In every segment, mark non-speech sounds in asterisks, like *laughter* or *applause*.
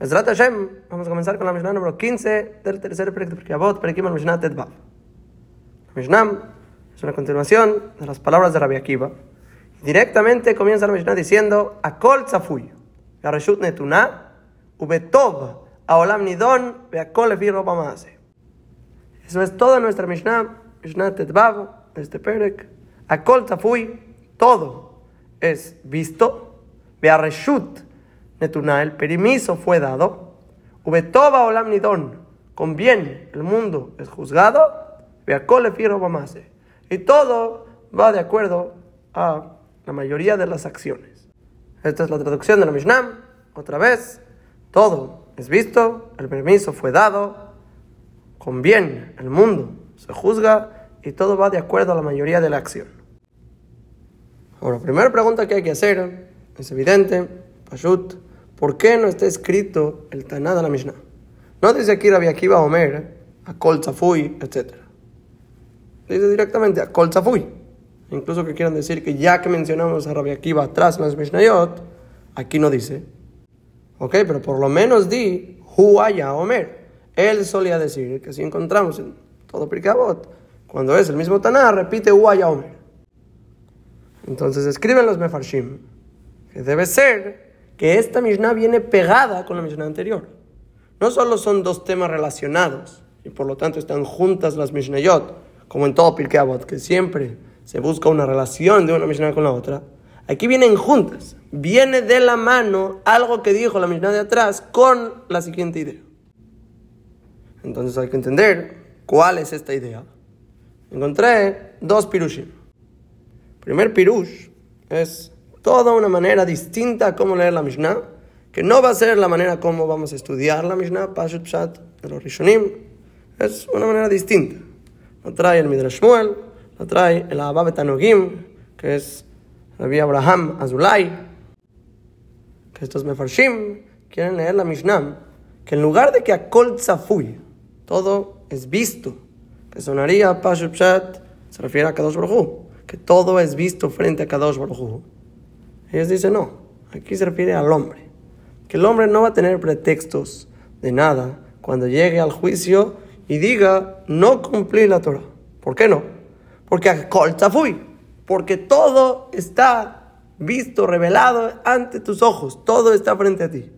Mesrat Hashem, vamos a comenzar con la Mishnah número 15 del tercer proyecto de Pirkeabot, Perekim al Mishnah Tetvav. La Mishnah es una continuación de las palabras de Rabbi Akiva. Directamente comienza la Mishnah diciendo, Akol Tzafui, Gareshut Netuná, Ubetov, Aolam Nidon, Beakol Efi Roba Maase. Eso es toda nuestra Mishnah, Mishnah Tetvav, de este Perek. Akol Tzafui, todo es visto, Beareshut Netuná, el permiso fue dado. Ubetoba olam nidon, con bien el mundo es juzgado. Beakole firo bamase. Y todo va de acuerdo a la mayoría de las acciones. Esta es la traducción de la Mishnah. Otra vez, todo es visto, el permiso fue dado. Con bien el mundo se juzga y todo va de acuerdo a la mayoría de la acción. Ahora, primera pregunta que hay que hacer es evidente, Pashut, ¿por qué no está escrito el Taná de la Mishnah? No dice aquí Rabbi Akiva Omer, a Kol Tzafui, etc. Dice directamente a Kol Tzafui. Incluso que quieran decir que ya que mencionamos a Rabbi Akiva atrás en las Mishnayot, aquí no dice. Ok, pero por lo menos di Huaya Omer. Él solía decir que si encontramos en todo Pirkabot, cuando es el mismo Taná, repite Huaya Omer. Entonces escriben los Mefarshim que debe ser que esta Mishnah viene pegada con la Mishnah anterior. No solo son dos temas relacionados y por lo tanto están juntas las Mishnayot, como en todo Pirkei Avot, que siempre se busca una relación de una Mishnah con la otra. Aquí vienen juntas. Viene de la mano algo que dijo la Mishnah de atrás con la siguiente idea. Entonces hay que entender cuál es esta idea. Encontré dos pirushim. Primer pirush es toda una manera distinta a cómo leer la Mishnah, que no va a ser la manera como vamos a estudiar la Mishnah, Pashut Pshat, de los Rishonim, es una manera distinta. Lo trae el Midrash Shmuel, lo trae el Abba Tanogim, que es Rabbi Abraham Azulay, que estos Mefarshim quieren leer la Mishnah, que en lugar de que a Kol Tzafui, todo es visto, que sonaría Pashut Pshat, se refiere a Kadosh Baruj que todo es visto frente a Kadosh Baruj ellos dicen, no, aquí se refiere al hombre. Que el hombre no va a tener pretextos de nada cuando llegue al juicio y diga, no cumplí la Torah. ¿Por qué no? Porque a fui. Porque todo está visto, revelado ante tus ojos. Todo está frente a ti.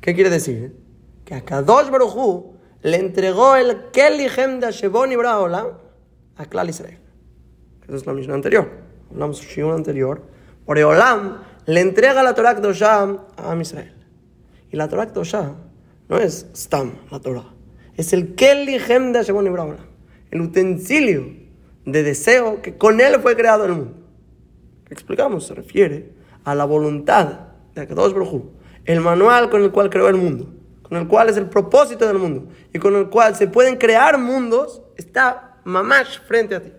¿Qué quiere decir? Que a Kadosh Baruj le entregó el Kelichem de Shebon y a Klal Israel. Eso es la misma anterior. Hablamos de anterior Oreolam le entrega la Torah Kedoshá a Israel. Y la Torah Kedoshá no es Stam, la Torah. Es el Kelichem de Shemon Ibrahim. El utensilio de deseo que con él fue creado el mundo. ¿Qué explicamos? Se refiere a la voluntad de Akadosh Baruj el manual con el cual creó el mundo, con el cual es el propósito del mundo y con el cual se pueden crear mundos, está mamash frente a ti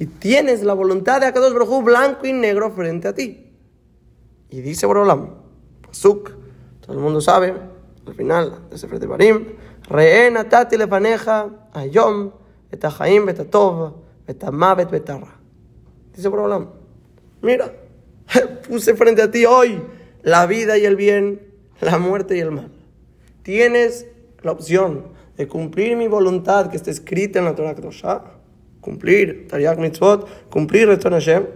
y tienes la voluntad de Akadosh Baruj blanco y negro frente a ti. Y dice Borolam, Pasuk, todo el mundo sabe, al final de Sefer de Barim, Re'en atati lefaneja ayom et hachaim et atov et amavet betarra. Dice Borolam, mira, *laughs* puse frente a ti hoy la vida y el bien, la muerte y el mal. Tienes la opción de cumplir mi voluntad que está escrita en la Torah Kedoshah cumplir Tariq Mitzvot, cumplir Reton Hashem.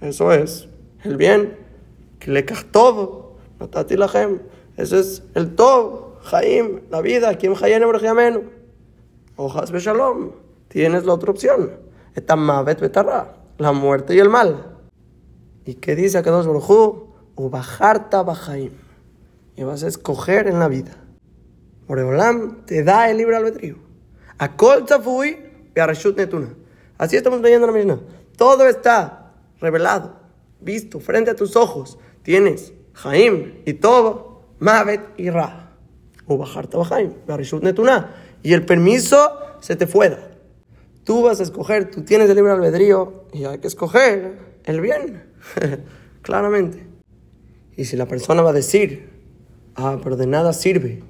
Eso es el bien. Que le Natati Lachem. Eso es el Tov, Jaim, la vida. Quien Hayene Borjamenu. Hojas Beshalom. Tienes la otra opción. Etamavet Betarra. La muerte y el mal. ¿Y qué dice Akadosh Baruj Ubajarta Bajaim. Y vas a escoger en la vida. Oreolam te da el libre albedrío. A Kol Tzafui Netuna. Así estamos leyendo la Mishnah. Todo está revelado, visto, frente a tus ojos. Tienes Jaim y todo, Mavet y Ra. O bajarte a Jaim, Netuna. Y el permiso se te fue. Tú vas a escoger, tú tienes el libre albedrío y hay que escoger el bien. *laughs* Claramente. Y si la persona va a decir, ah, pero de nada sirve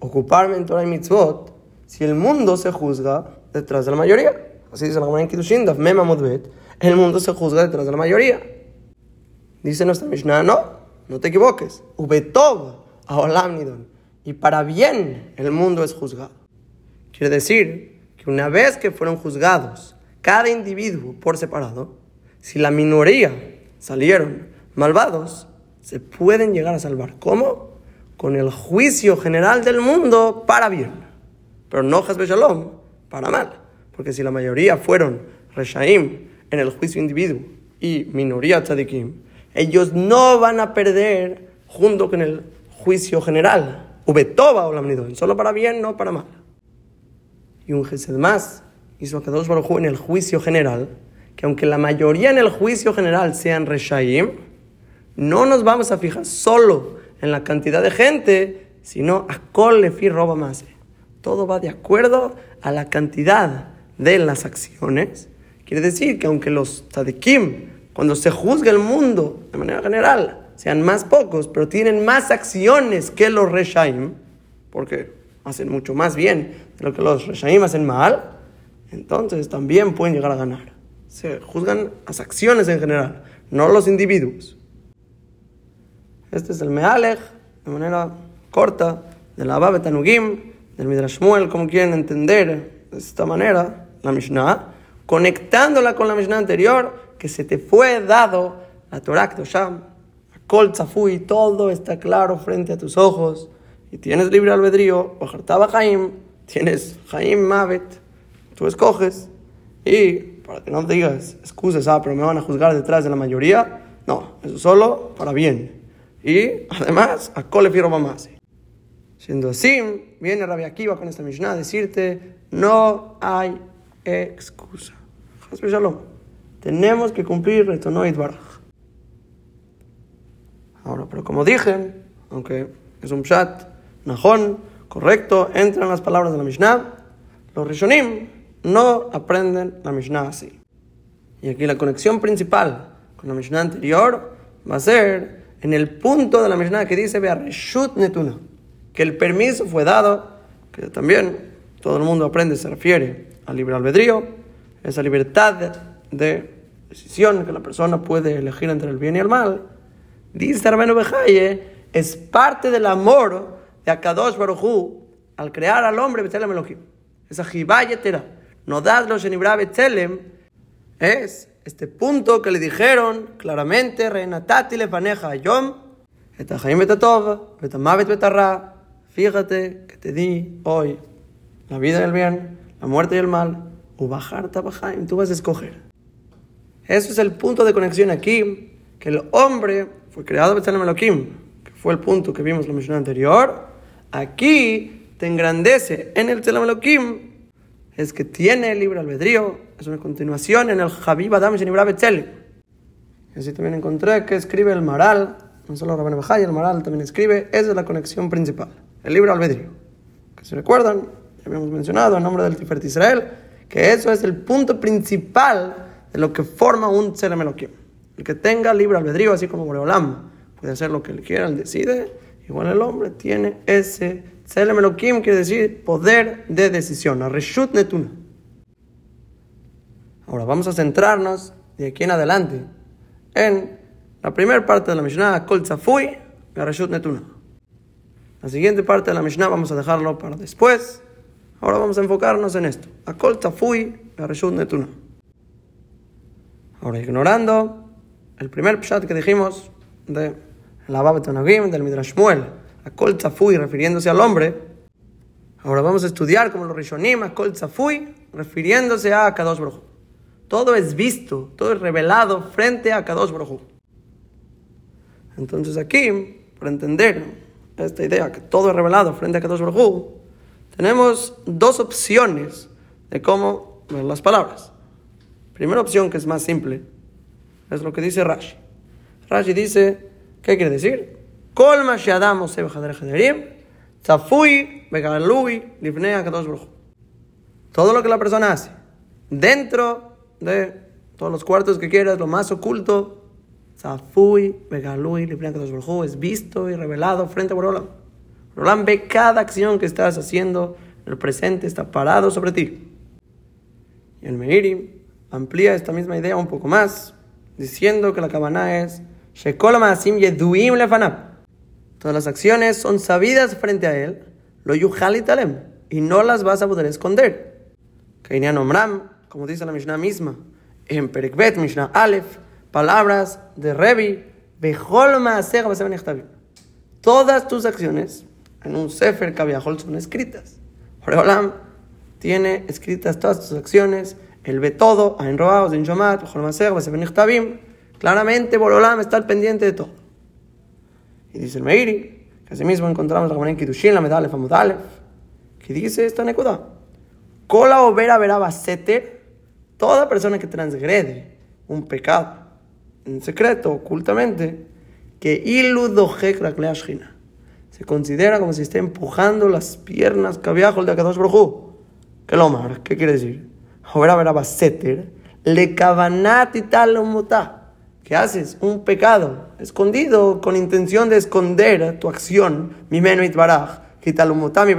ocuparme en Torah y Mitzvot, si el mundo se juzga detrás de la mayoría. Así dice la Gemara en Kiddushin, Daf el mundo se juzga detrás de la mayoría. Dice nuestra Mishnah, no, no te equivoques. Ubetov, a Olam Nidon. Y para bien el mundo es juzgado. Quiere decir que una vez que fueron juzgados cada individuo por separado, si la minoría salieron malvados, se pueden llegar a salvar. ¿Cómo? Con el juicio general del mundo para bien. Pero no Hasbe Shalom para mal. Porque si la mayoría fueron Reshaim en el juicio individuo y minoría Tzadikim, ellos no van a perder junto con el juicio general. Ubetoba o solo para bien, no para mal. Y un Gesed más hizo a Kadosh Baruj en el juicio general, que aunque la mayoría en el juicio general sean Reshaim, no nos vamos a fijar solo en la cantidad de gente, sino a Kol Lefi Roba. Todo va de acuerdo a la cantidad de las acciones. Quiere decir que aunque los tzadikim, cuando se juzga el mundo de manera general, sean más pocos, pero tienen más acciones que los reshaim, porque hacen mucho más bien de lo que los reshaim hacen mal, entonces también pueden llegar a ganar. Se juzgan las acciones en general, no los individuos. Este es el Mealech, de manera corta, de la Abba Tanugim, del Midrash como quieren entender de esta manera la Mishnah, conectándola con la Mishnah anterior, que se te fue dado la Torah Kedosham, a Kol Tzafui, todo está claro frente a tus ojos, y tienes libre albedrío, o Hartaba Jaim, tienes Jaim Mavet, tú escoges, y para que no digas excusas, ah, pero me van a juzgar detrás de la mayoría, no, eso solo para bien. Y además, a Kol Mamasi. Siendo así, viene Rabbi Akiva con esta Mishnah a decirte, no hay excusa. Tenemos que cumplir Retonoid Baraj. Ahora, pero como dije, aunque es un chat, najón, correcto, entran las palabras de la Mishnah, los Rishonim no aprenden la Mishnah así. Y aquí la conexión principal con la Mishnah anterior va a ser en el punto de la Mishnah que dice Reshut Netuna, que el permiso fue dado, que también todo el mundo aprende, se refiere al libre albedrío, esa libertad de decisión que la persona puede elegir entre el bien y el mal. Dice Arbeno Bejaye, es parte del amor de Akadosh Baruchu al crear al hombre Betelem Elohim. Esa jibayetera, no dadlo en Betelem, es este punto que le dijeron claramente, Renatati le paneja yom, etachaim betatov, betamavet betarra, fíjate que te di hoy la vida y el bien, la muerte y el mal, o bajar tabajaim, tú vas a escoger. Eso es el punto de conexión aquí, que el hombre fue creado Betzalem Elohim, que fue el punto que vimos en la misión anterior. Aquí te engrandece en el Betzalem Elohim, es que tiene libre albedrío, es una continuación en el Habib Adam Shenibra Betzelem. Así también encontré que escribe el Maral, no solo Rabban Bajay, el Maral también escribe, esa es la conexión principal, el libre albedrío. Que se recuerdan, ya habíamos mencionado en nombre del Tiferet Israel, que eso es el punto principal de lo que forma un Tzelem Elohim. El que tenga libre albedrío, así como Boreolam, puede hacer lo que él quiera, él decide, igual el hombre tiene ese Tzelem Elohim, quiere decir poder de decisión, a Reshut Netuna. Ahora vamos a centrarnos de aquí en adelante en la primera parte de la Mishnah, Kol Tzafui, Reshut Netuna. La siguiente parte de la Mishnah vamos a dejarlo para después. Ahora vamos a enfocarnos en esto. A Kol Tzafui, Reshut Netuna. Ahora, ignorando el primer pshat que dijimos de la Babetonagim, del Midrash Muel, a Kol Tzafui, refiriéndose al hombre, ahora vamos a estudiar como los Rishonim, a Kol Tzafui, refiriéndose a Kadosh Baruj Todo es visto, todo es revelado frente a Kadosh Baruj Entonces aquí, para entender esta idea que todo es revelado frente a Kadosh Baruj tenemos dos opciones de cómo ver las palabras. Primera opción, que es más simple, es lo que dice Rashi. Rashi dice, ¿qué quiere decir? Todo lo que la persona hace dentro de todos los cuartos que quieras, lo más oculto, es visto y revelado frente a Borolam. Borolam ve cada acción que estás haciendo, el presente está parado sobre ti. Y el Meirim amplía esta misma idea un poco más, diciendo que la cabana es Todas las acciones son sabidas frente a él, lo talem, y no las vas a poder esconder. Kainian Omram, como dice la Mishnah misma, en Perikbet, Mishnah Aleph, palabras de Revi, Todas tus acciones en un Sefer Kaviahol son escritas. Olam tiene escritas todas tus acciones, él ve todo, en Roaos, en Shomat, Claramente, Borolam está al pendiente de todo. Y dice el Meiri, que así mismo encontramos la en Kiddushin, la Medalef Amudalef, que dice esta nekuda. Kola o vera veraba toda persona que transgrede un pecado en secreto, ocultamente, que se considera como si esté empujando las piernas cabiajos de Akadosh Brojú. ¿Qué lo mar? ¿Qué quiere decir? Ahora veraba seter, le kavanat y tal ¿Qué haces? Un pecado escondido con intención de esconder tu acción. Mi menit baraj, mi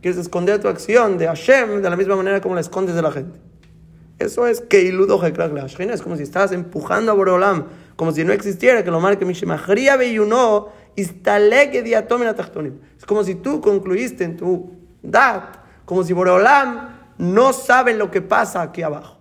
Quieres esconder tu acción de Hashem de la misma manera como la escondes de la gente. Eso es que iludo Es como si estás empujando a Boreolam, como si no existiera, que lo marque Mishimachria Beyuno, Es como si tú concluiste en tu dat, como si Boreolam no sabe lo que pasa aquí abajo.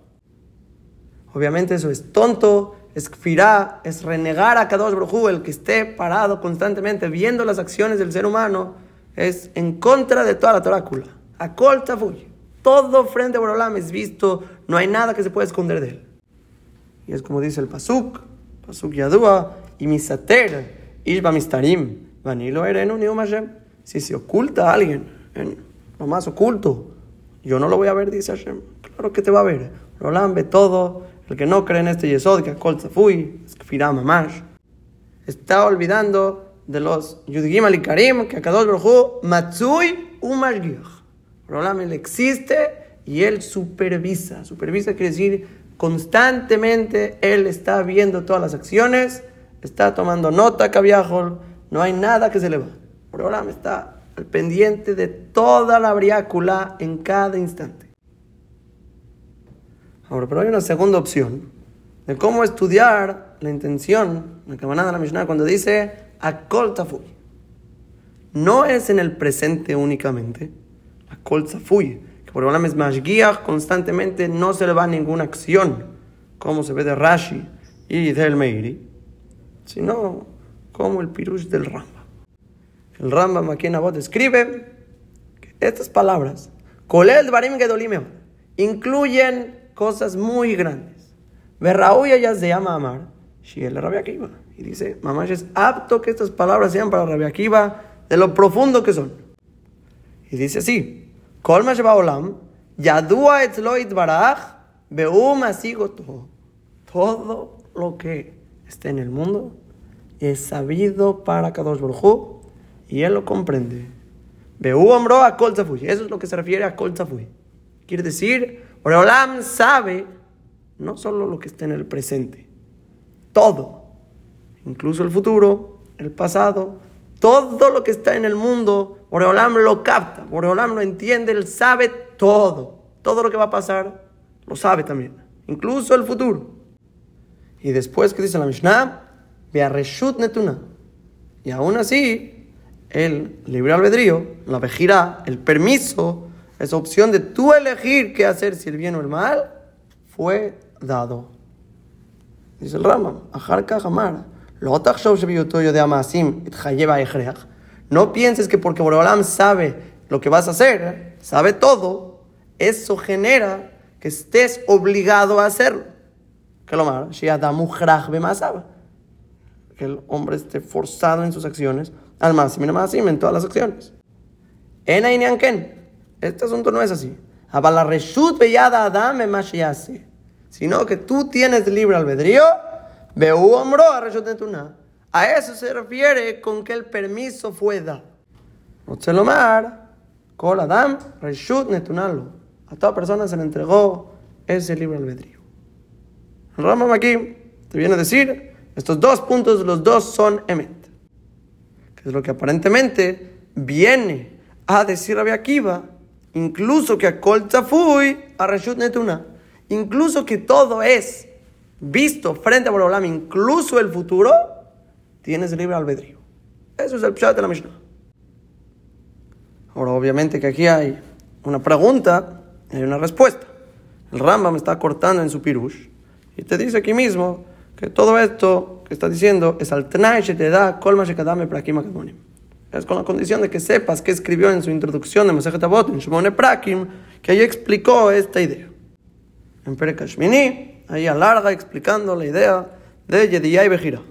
Obviamente eso es tonto, es firá, es renegar a Kadosh Brojú, el que esté parado constantemente viendo las acciones del ser humano, es en contra de toda la torácula. A fuy. Todo frente a Borolam es visto, no hay nada que se pueda esconder de él. Y es como dice el Pasuk, Pasuk Yadua, y misater, ishba mistarim, vanilo erenu Hashem. Si se oculta a alguien en lo más oculto, yo no lo voy a ver, dice Hashem. Claro que te va a ver. Borolam ve todo, el que no cree en este Yesod, que Kol Tzafui, es Mamash, está olvidando de los Yudigim Alikarim, que Akadosh Baruj Matsui Umashgiach. Rolam él existe y él supervisa. Supervisa quiere decir constantemente él está viendo todas las acciones, está tomando nota, cabiajol, no hay nada que se le va. Rolam está al pendiente de toda la briácula en cada instante. Ahora, pero hay una segunda opción de cómo estudiar la intención, la que van a la Mishnah cuando dice Akol No es en el presente únicamente, Akol Tafui, que por ejemplo es Mashgiach, constantemente no se le va ninguna acción, como se ve de Rashi y del Meiri, sino como el pirush del Ramba. El Ramba aquí en escribe que estas palabras, Kolel Barim Gedolim, incluyen cosas muy grandes. Berrauya ya se llama Amar, Shiel Rabia. Y dice, mamá, es apto que estas palabras sean para Rabia Akiva de lo profundo que son. Y dice así, Kol Olam, Yadua Etzloit Baraj, Beum todo. Todo lo que está en el mundo es sabido para Kadosh Baruj y él lo comprende. Amro a Kol Eso es lo que se refiere a Kol Quiere decir Olam sabe no solo lo que está en el presente, todo, incluso el futuro, el pasado, todo lo que está en el mundo, Olam lo capta, Olam lo entiende, él sabe todo, todo lo que va a pasar, lo sabe también, incluso el futuro. Y después, ¿qué dice la Mishnah? Netuna. Y aún así, el libre albedrío, la vejirá, el permiso, esa opción de tú elegir qué hacer, si el bien o el mal, fue dado. Dice el Rama, no pienses que porque Borolam sabe lo que vas a hacer, sabe todo, eso genera que estés obligado a hacerlo. Que lo que el hombre esté forzado en sus acciones, al más en todas las acciones. Este asunto no es así. Sino que tú tienes libre albedrío, a eso se refiere con que el permiso fue dado. Kol Adam, Reshut Netunalo. A toda persona se le entregó ese libre albedrío. El te viene a decir, estos dos puntos, los dos son emet. Que es lo que aparentemente viene a decir Rabbi Akiva incluso que a Kol a Reshut Netuna, incluso que todo es visto frente a Borolam, incluso el futuro, tienes libre albedrío. Eso es el pshat de la Mishnah. Ahora, obviamente que aquí hay una pregunta y hay una respuesta. El Rambam está cortando en su pirush y te dice aquí mismo que todo esto que está diciendo es al te da colma shekadame prakim akadonim. Es con la condición de que sepas que escribió en su introducción de Masejet Avot, en Shimone Prakim, que ahí explicó esta idea. En Perekashmini, ahí alarga explicando la idea de Yediyah y Bejira.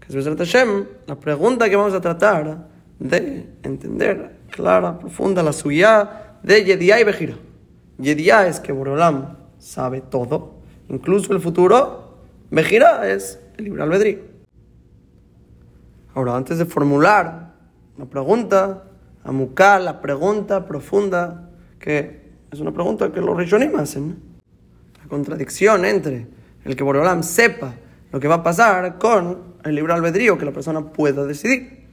Que es Hashem, la pregunta que vamos a tratar de entender clara, profunda, la suya de Yediyah y Bejira. Yediyah es que Borolam sabe todo, incluso el futuro. Bejira es el libre albedrío. Ahora, antes de formular una pregunta, amuká, la pregunta profunda, que es una pregunta que los Rishonim hacen. Contradicción entre el que Boreolam sepa lo que va a pasar con el libre albedrío que la persona pueda decidir.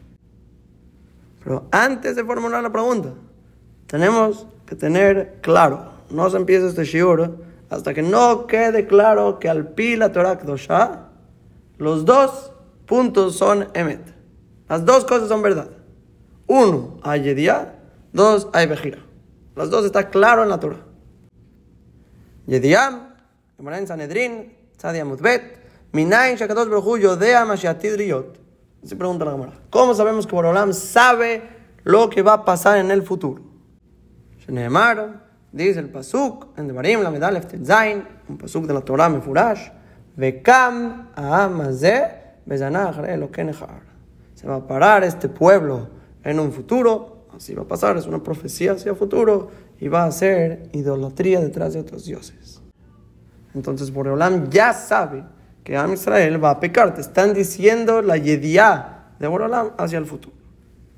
Pero antes de formular la pregunta, tenemos que tener claro, no se empieza este shiur hasta que no quede claro que al pi la Torah los dos puntos son emet. Las dos cosas son verdad. Uno, hay Yediá. Dos, hay Bejira. Las dos está claro en la Torah. Yediá, en Sanedrin, Tzadia Mutbet, Minayin Shakadosh Baruchu Yodea Mashiatid Riyot. Se pregunta la Gemara. ¿Cómo sabemos que Borolam sabe lo que va a pasar en el futuro? Sheneemar, dice el Pasuk, en Devarim, la Medal Zain, un Pasuk de la Torah Mefurash, Vekam Aamaze, Bezanach Lo Se va a parar este pueblo en un futuro, así va a pasar, es una profecía hacia el futuro, y va a ser idolatría detrás de otros dioses. Entonces Boreolam ya sabe que Am Israel va a pecar, te están diciendo la yediá de Boreolam hacia el futuro.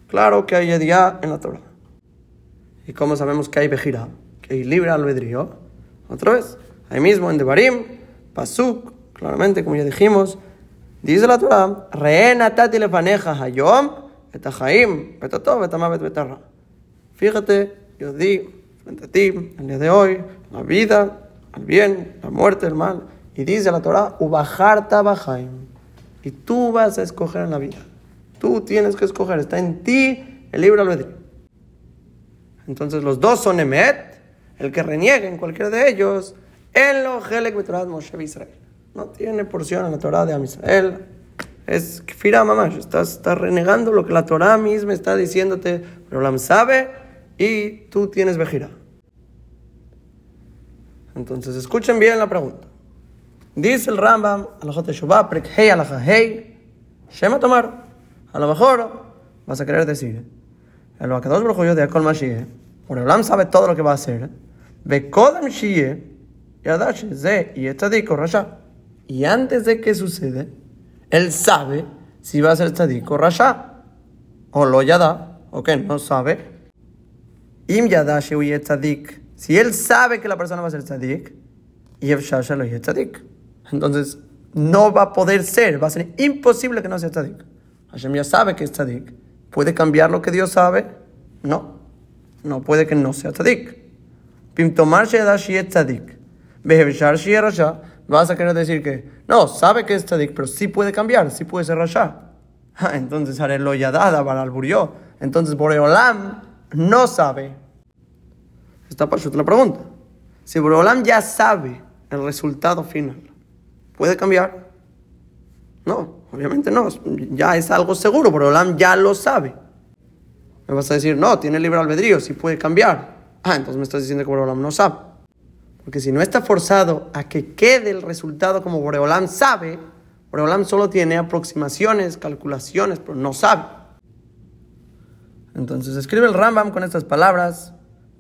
Claro que hay yediá en la Torah. ¿Y cómo sabemos que hay Bejira? Que hay libre albedrío. Otra vez, ahí mismo en Devarim, Pasuk, claramente como ya dijimos, dice la Torah, Reena tati lefaneja hayom, Fíjate, yo di frente a ti, el día de hoy, la vida, el bien, la muerte, el mal. Y dice la Torah, Ubajar Tabajaim. Y tú vas a escoger en la vida. Tú tienes que escoger, está en ti el libro albedrío. Entonces los dos son Emet, el que reniegue en cualquiera de ellos, en lo Helek Moshe Israel. No tiene porción en la Torah de Am Israel, es kfira mamash, estás, estás renegando lo que la Torah misma está diciéndote, pero la sabe y tú tienes vejira. Entonces escuchen bien la pregunta. Dice el Rambam, alajot Shubá, prek hey alaja hey, shema tomar. A lo mejor vas a querer decir, el Bakadosh Baruch yo de Akol Mashiach, por el sabe todo lo que va a hacer, ve kodem shie, yadash ze y etzadik rasha. Y antes de que sucede, él sabe si va a ser tzadik o rasha, o lo yada, o que no sabe. Im yada tzadik, si él sabe que la persona va a ser tzadik, tzadik. Entonces, no va a poder ser, va a ser imposible que no sea tzadik. Hashem ya sabe que es tzadik. ¿Puede cambiar lo que Dios sabe? No. No puede que no sea tzadik. Pim tomar yada tzadik. Rasha vas a querer decir que no, sabe que es tzadik, pero sí puede cambiar, sí puede ser rasha. *laughs* Entonces haré lo yadada el Entonces Boreolam no sabe. Está para la pregunta. Si Boreolam ya sabe el resultado final, ¿puede cambiar? No, obviamente no. Ya es algo seguro. Boreolam ya lo sabe. Me vas a decir, no, tiene libre albedrío, sí puede cambiar. Ah, entonces me estás diciendo que Boreolam no sabe. Porque si no está forzado a que quede el resultado como Boreolam sabe, Boreolam solo tiene aproximaciones, calculaciones, pero no sabe. Entonces escribe el Rambam con estas palabras.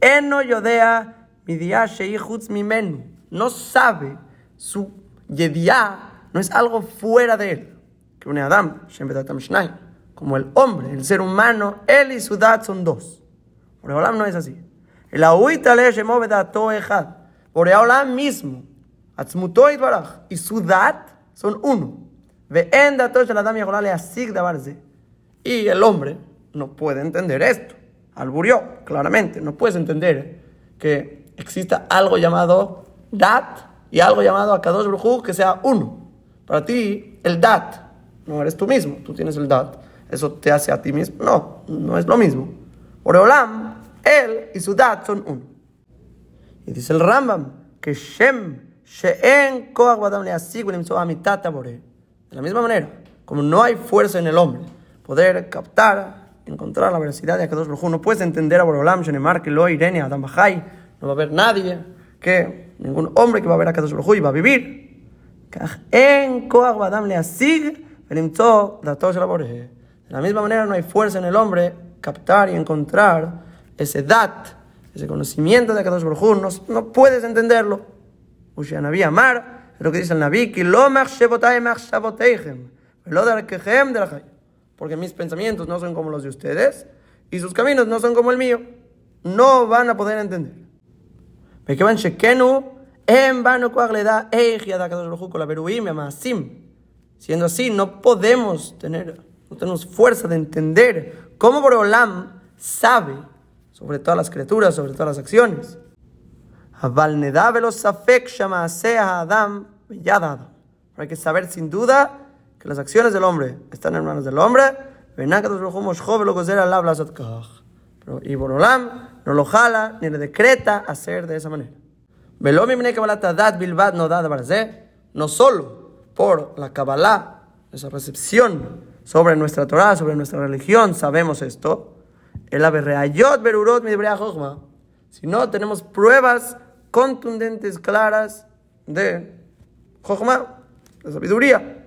Eno Yodea Midia Shei Chutz Mimenu. No sabe su Yediá, no es algo fuera de él. Que un Adam, como el hombre, el ser humano, él y su dad son dos. Boreolam no es así. El ahuita le shemove dato ejad. Boreolam mismo, atzmuto baraj, y su dad son uno. Ve en dato shel adam yagolá le asig davarze. Y el hombre no puede entender esto. Alburió, claramente. No puedes entender que exista algo llamado dat y algo llamado Akadosh Brujú que sea uno. Para ti, el dat no eres tú mismo, tú tienes el dat. Eso te hace a ti mismo. No, no es lo mismo. Oreolam, él y su dat son uno. Y dice el Rambam que Shem, She'en De la misma manera, como no hay fuerza en el hombre, poder captar, encontrar la veracidad de Akadosh Brujú, no puedes entender a Boreolam, Shenemar, que lo Irene, Adam Bajai, no va a haber nadie que ningún hombre que va a ver a Kadosh Baruj y va a vivir. De la misma manera no hay fuerza en el hombre captar y encontrar ese dat, ese conocimiento de Kadosh Baruj no, no puedes entenderlo. Naví Amar, es lo que dice el Naví, porque mis pensamientos no son como los de ustedes y sus caminos no son como el mío. No van a poder entender. מכיוון שכנו, הם באנו כוח לדע איך ידע הקדוש ברוך הוא כל הבירואים והמעשים. Siendo así, no podemos tener, no tenemos fuerza de entender cómo Boreolam sabe sobre todas las criaturas, sobre todas las acciones. אבל נדע ולא ספק שהמעשה האדם ביד האדם. Hay que saber sin duda que las acciones del hombre están en manos del hombre, pero y Borolam no lo jala ni le decreta hacer de esa manera. No solo por la Kabbalah, esa recepción sobre nuestra Torah, sobre nuestra religión, sabemos esto, si no tenemos pruebas contundentes, claras de Jochma, de sabiduría.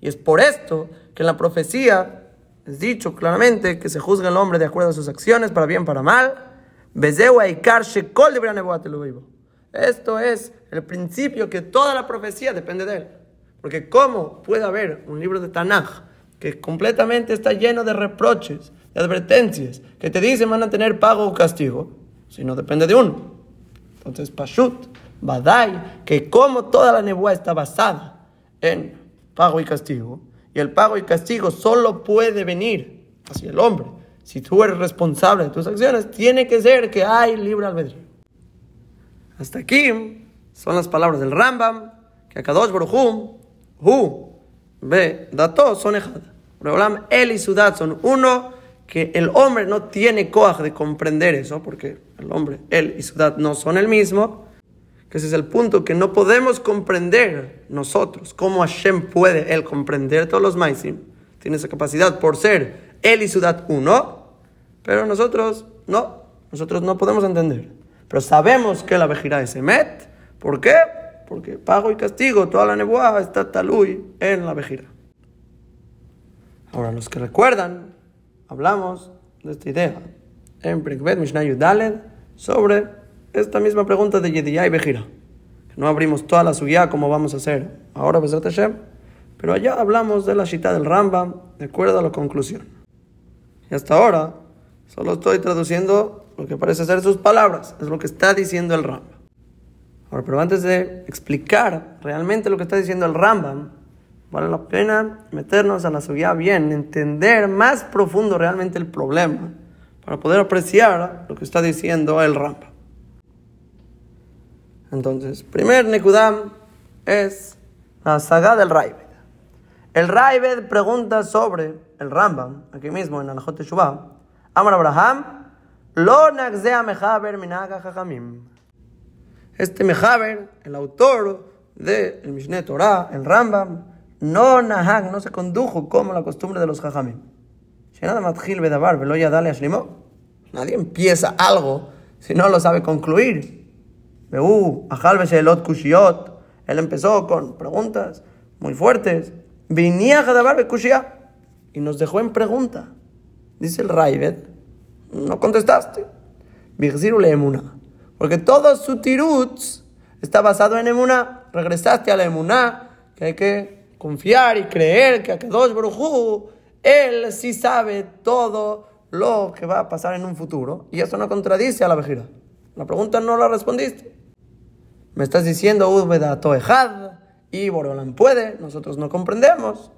Y es por esto que en la profecía es dicho claramente que se juzga el hombre de acuerdo a sus acciones, para bien, para mal. Esto es el principio que toda la profecía depende de él. Porque ¿cómo puede haber un libro de Tanaj que completamente está lleno de reproches, de advertencias, que te dicen van a tener pago o castigo, si no depende de uno? Entonces, Pashut, Badai, que como toda la nebuá está basada en pago y castigo. Y el pago y castigo solo puede venir hacia el hombre. Si tú eres responsable de tus acciones, tiene que ser que hay libre albedrío. Hasta aquí son las palabras del Rambam, que a Kadosh Baruchum, Hu, Be, Dato, son Ejad. él y su dad son uno, que el hombre no tiene coaje de comprender eso, porque el hombre, él y su dad no son el mismo que ese es el punto que no podemos comprender nosotros, cómo Hashem puede él comprender todos los maisim, tiene esa capacidad por ser él y su dad uno, pero nosotros no, nosotros no podemos entender. Pero sabemos que la vejira es Emet, ¿por qué? Porque pago y castigo, toda la nebuá está talui en la vejira. Ahora, los que recuerdan, hablamos de esta idea en Prikvet Mishnah Yudaled sobre esta misma pregunta de Yediyah y Bejira. No abrimos toda la suya como vamos a hacer ahora, Besat Hashem, pero allá hablamos de la shita del Rambam de acuerdo a la conclusión. Y hasta ahora solo estoy traduciendo lo que parece ser sus palabras, es lo que está diciendo el Rambam. Ahora, pero antes de explicar realmente lo que está diciendo el Rambam, vale la pena meternos a la suya bien, entender más profundo realmente el problema, para poder apreciar lo que está diciendo el Rambam. Entonces, primer Nekudam es la saga del Raibed. El Raibed pregunta sobre el Rambam, aquí mismo en Anahot Teshuvah. Amar Abraham, lo nagzea mechaber minaga jajamim. Este mechaber, el autor del de Mishneh Torah, el Rambam, no nahag, no se condujo como la costumbre de los jajamim. Nadie empieza algo si no lo sabe concluir. Él empezó con preguntas muy fuertes. Venía y nos dejó en pregunta. Dice el Raibet, no contestaste. Porque todo su tiruts está basado en emuna. Regresaste a la emuna que hay que confiar y creer que Akadosh Baruj él sí sabe todo lo que va a pasar en un futuro. Y eso no contradice a la vejira. La pregunta no la respondiste. Me estás diciendo Udveda Toehad y Borolam puede, nosotros no comprendemos.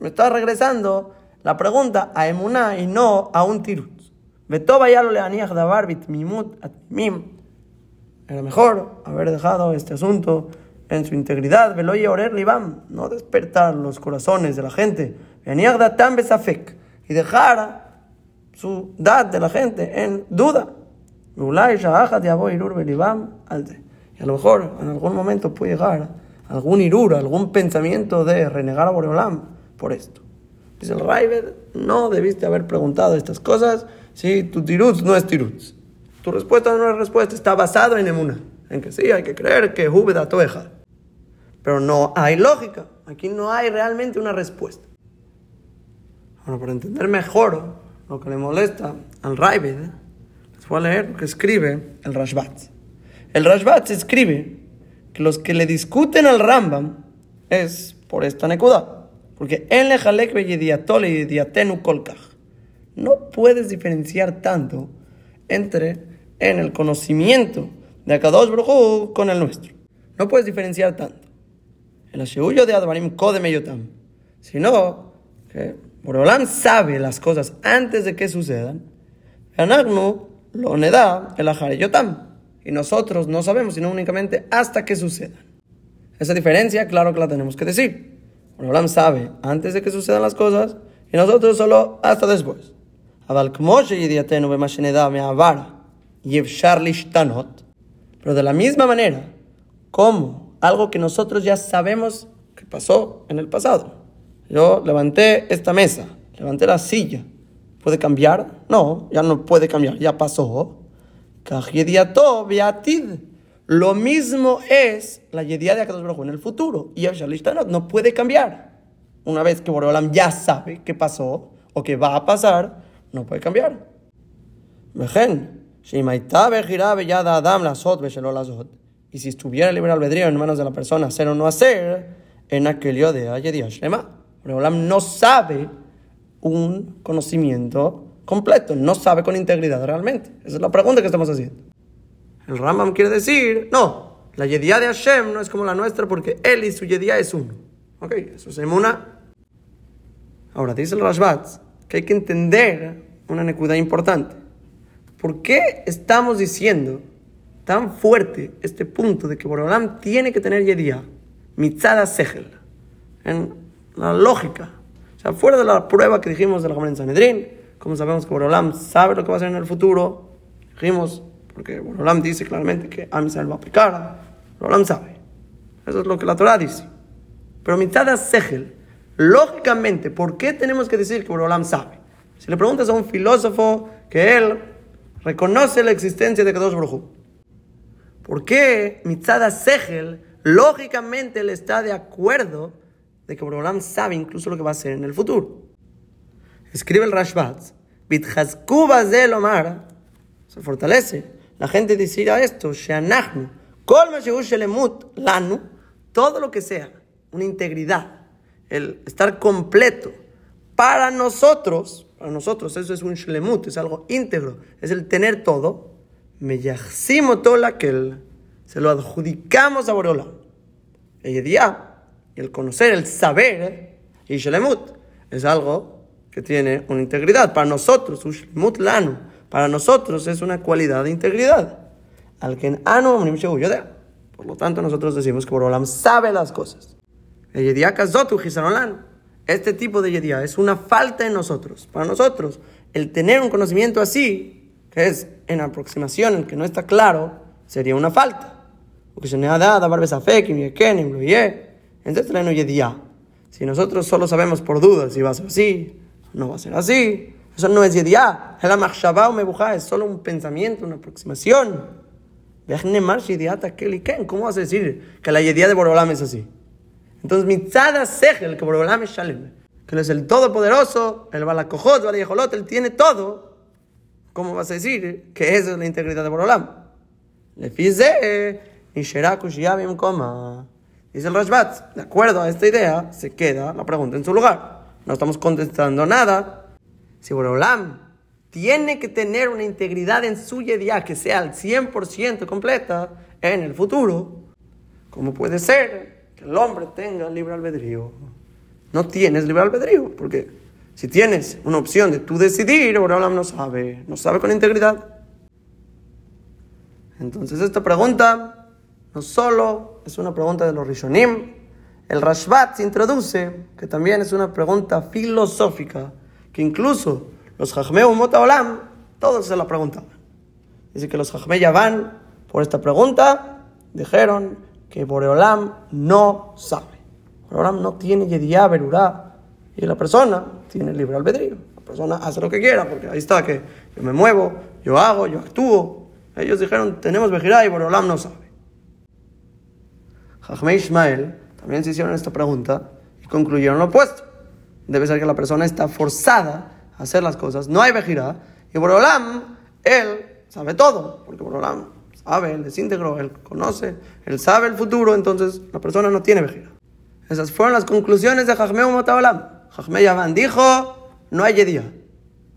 Me estás regresando la pregunta a Emuná y no a un tirut. Era mejor haber dejado este asunto en su integridad, veloye orer libam, no despertar los corazones de la gente, y dejar su dad de la gente en duda. A lo mejor en algún momento puede llegar algún irur, algún pensamiento de renegar a Boreolam por esto. Dice el Raibed, no debiste haber preguntado estas cosas si tu tirutz no es tirutz. Tu respuesta no es respuesta, está basado en emuna, en que sí, hay que creer que Júbeda toeja. Pero no hay lógica, aquí no hay realmente una respuesta. Bueno, para entender mejor lo que le molesta al Raibed, les voy a leer lo que escribe el Rashbat. El Rashbat escribe que los que le discuten al Rambam es por esta nekuda. Porque en lejalek y diatenu kolkach. No puedes diferenciar tanto entre en el conocimiento de Akadosh Baruj con el nuestro. No puedes diferenciar tanto. El Asheuyo de Advarim Kodeme Yotam. Sino que Borolam sabe las cosas antes de que sucedan. Anagnu lo neda el Yotam. Y nosotros no sabemos, sino únicamente hasta que sucedan. Esa diferencia, claro que la tenemos que decir. Abraham sabe antes de que sucedan las cosas y nosotros solo hasta después. Pero de la misma manera, como algo que nosotros ya sabemos que pasó en el pasado. Yo levanté esta mesa, levanté la silla. ¿Puede cambiar? No, ya no puede cambiar, ya pasó. Lo mismo es la Yedía de Akadosh Baruj en el futuro. Y no puede cambiar. Una vez que Boreolam ya sabe qué pasó o qué va a pasar, no puede cambiar. Y si estuviera libre albedrío en manos de la persona, hacer o no hacer, en aquel día de. Boreolam no sabe un conocimiento completo, no sabe con integridad realmente. Esa es la pregunta que estamos haciendo. El Rambam quiere decir, no, la Yedía de Hashem no es como la nuestra porque él y su Yedía es uno. Ok, eso es emuna. Ahora dice el Rashbat que hay que entender una necuda importante. ¿Por qué estamos diciendo tan fuerte este punto de que Borolam tiene que tener Yedía? Mitzada Segel. En la lógica. O sea, fuera de la prueba que dijimos de la en Sanedrín, como sabemos que Borolam sabe lo que va a ser en el futuro, dijimos porque Borolam dice claramente que Amisrael va a pecar. Borolam sabe. Eso es lo que la Torah dice. Pero mitzada Segel, lógicamente, ¿por qué tenemos que decir que Borolam sabe? Si le preguntas a un filósofo que él reconoce la existencia de Kadosh Baruj ¿por qué mitzada Segel, lógicamente, él está de acuerdo de que Borolam sabe incluso lo que va a hacer en el futuro? Escribe el Rashbat, Omar, se fortalece la gente decía esto, lanu, todo lo que sea, una integridad, el estar completo para nosotros, para nosotros eso es un shlemut, es algo íntegro, es el tener todo, me todo aquel, se lo adjudicamos a Borola. El día, el conocer, el saber, y shlemut, es algo que tiene una integridad para nosotros, lanu para nosotros es una cualidad de integridad. Al que Por lo tanto, nosotros decimos que Borolam sabe las cosas. Este tipo de yedía es una falta en nosotros. Para nosotros, el tener un conocimiento así, que es en aproximación, el que no está claro, sería una falta. Entonces, si nosotros solo sabemos por dudas si va a ser así, no va a ser así, eso no es yediá. El o es solo un pensamiento, una aproximación. ¿Cómo vas a decir que la yediá de Borolam es así? Entonces, mitzada segel, que Borolam es shalem. Que él es el todopoderoso, el balakojot, el él tiene todo. ¿Cómo vas a decir que eso es la integridad de Borolam? Le fize, ni. Dice el Rashbat, de acuerdo a esta idea, se queda la pregunta en su lugar. No estamos contestando nada. Si Boreolam tiene que tener una integridad en su yedía que sea al 100% completa en el futuro, ¿cómo puede ser que el hombre tenga libre albedrío? No tienes libre albedrío, porque si tienes una opción de tú decidir, Boreolam no sabe, no sabe con integridad. Entonces esta pregunta no solo es una pregunta de los Rishonim, el Rashbat introduce que también es una pregunta filosófica, que incluso los Jajmeu Olam, todos se la preguntaban. Dice que los Jajme van por esta pregunta, dijeron que Boreolam no sabe. Boreolam no tiene Yediyah Berurá y la persona tiene libre albedrío. La persona hace lo que quiera, porque ahí está que yo me muevo, yo hago, yo actúo. Ellos dijeron, tenemos Bejirá y Boreolam no sabe. Jajme Ismael también se hicieron esta pregunta y concluyeron lo opuesto. Debe ser que la persona está forzada a hacer las cosas. No hay Bejirá. Y Borolam, él sabe todo. Porque Borolam sabe, él desintegró, él conoce, él sabe el futuro. Entonces la persona no tiene Bejirá. Esas fueron las conclusiones de Jajme Motabalam. Jajme Yavan dijo, no hay Yedía.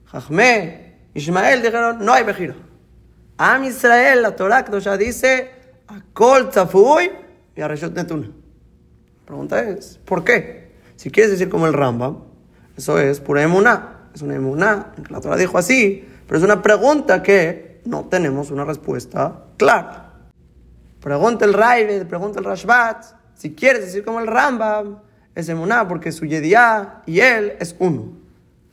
Jajme Ismael dijeron, no hay Bejirá. Am Israel, la Torah ya dice, Akol Tzafuy y Areshut Netuna. Pregunta es, ¿por qué? Si quieres decir como el Rambam, eso es pura emuná. Es una emuná, la Torah dijo así, pero es una pregunta que no tenemos una respuesta clara. Pregunta el Raide, pregunta el Rashbat, si quieres decir como el Rambam, es emuná porque su Yediá y él es uno.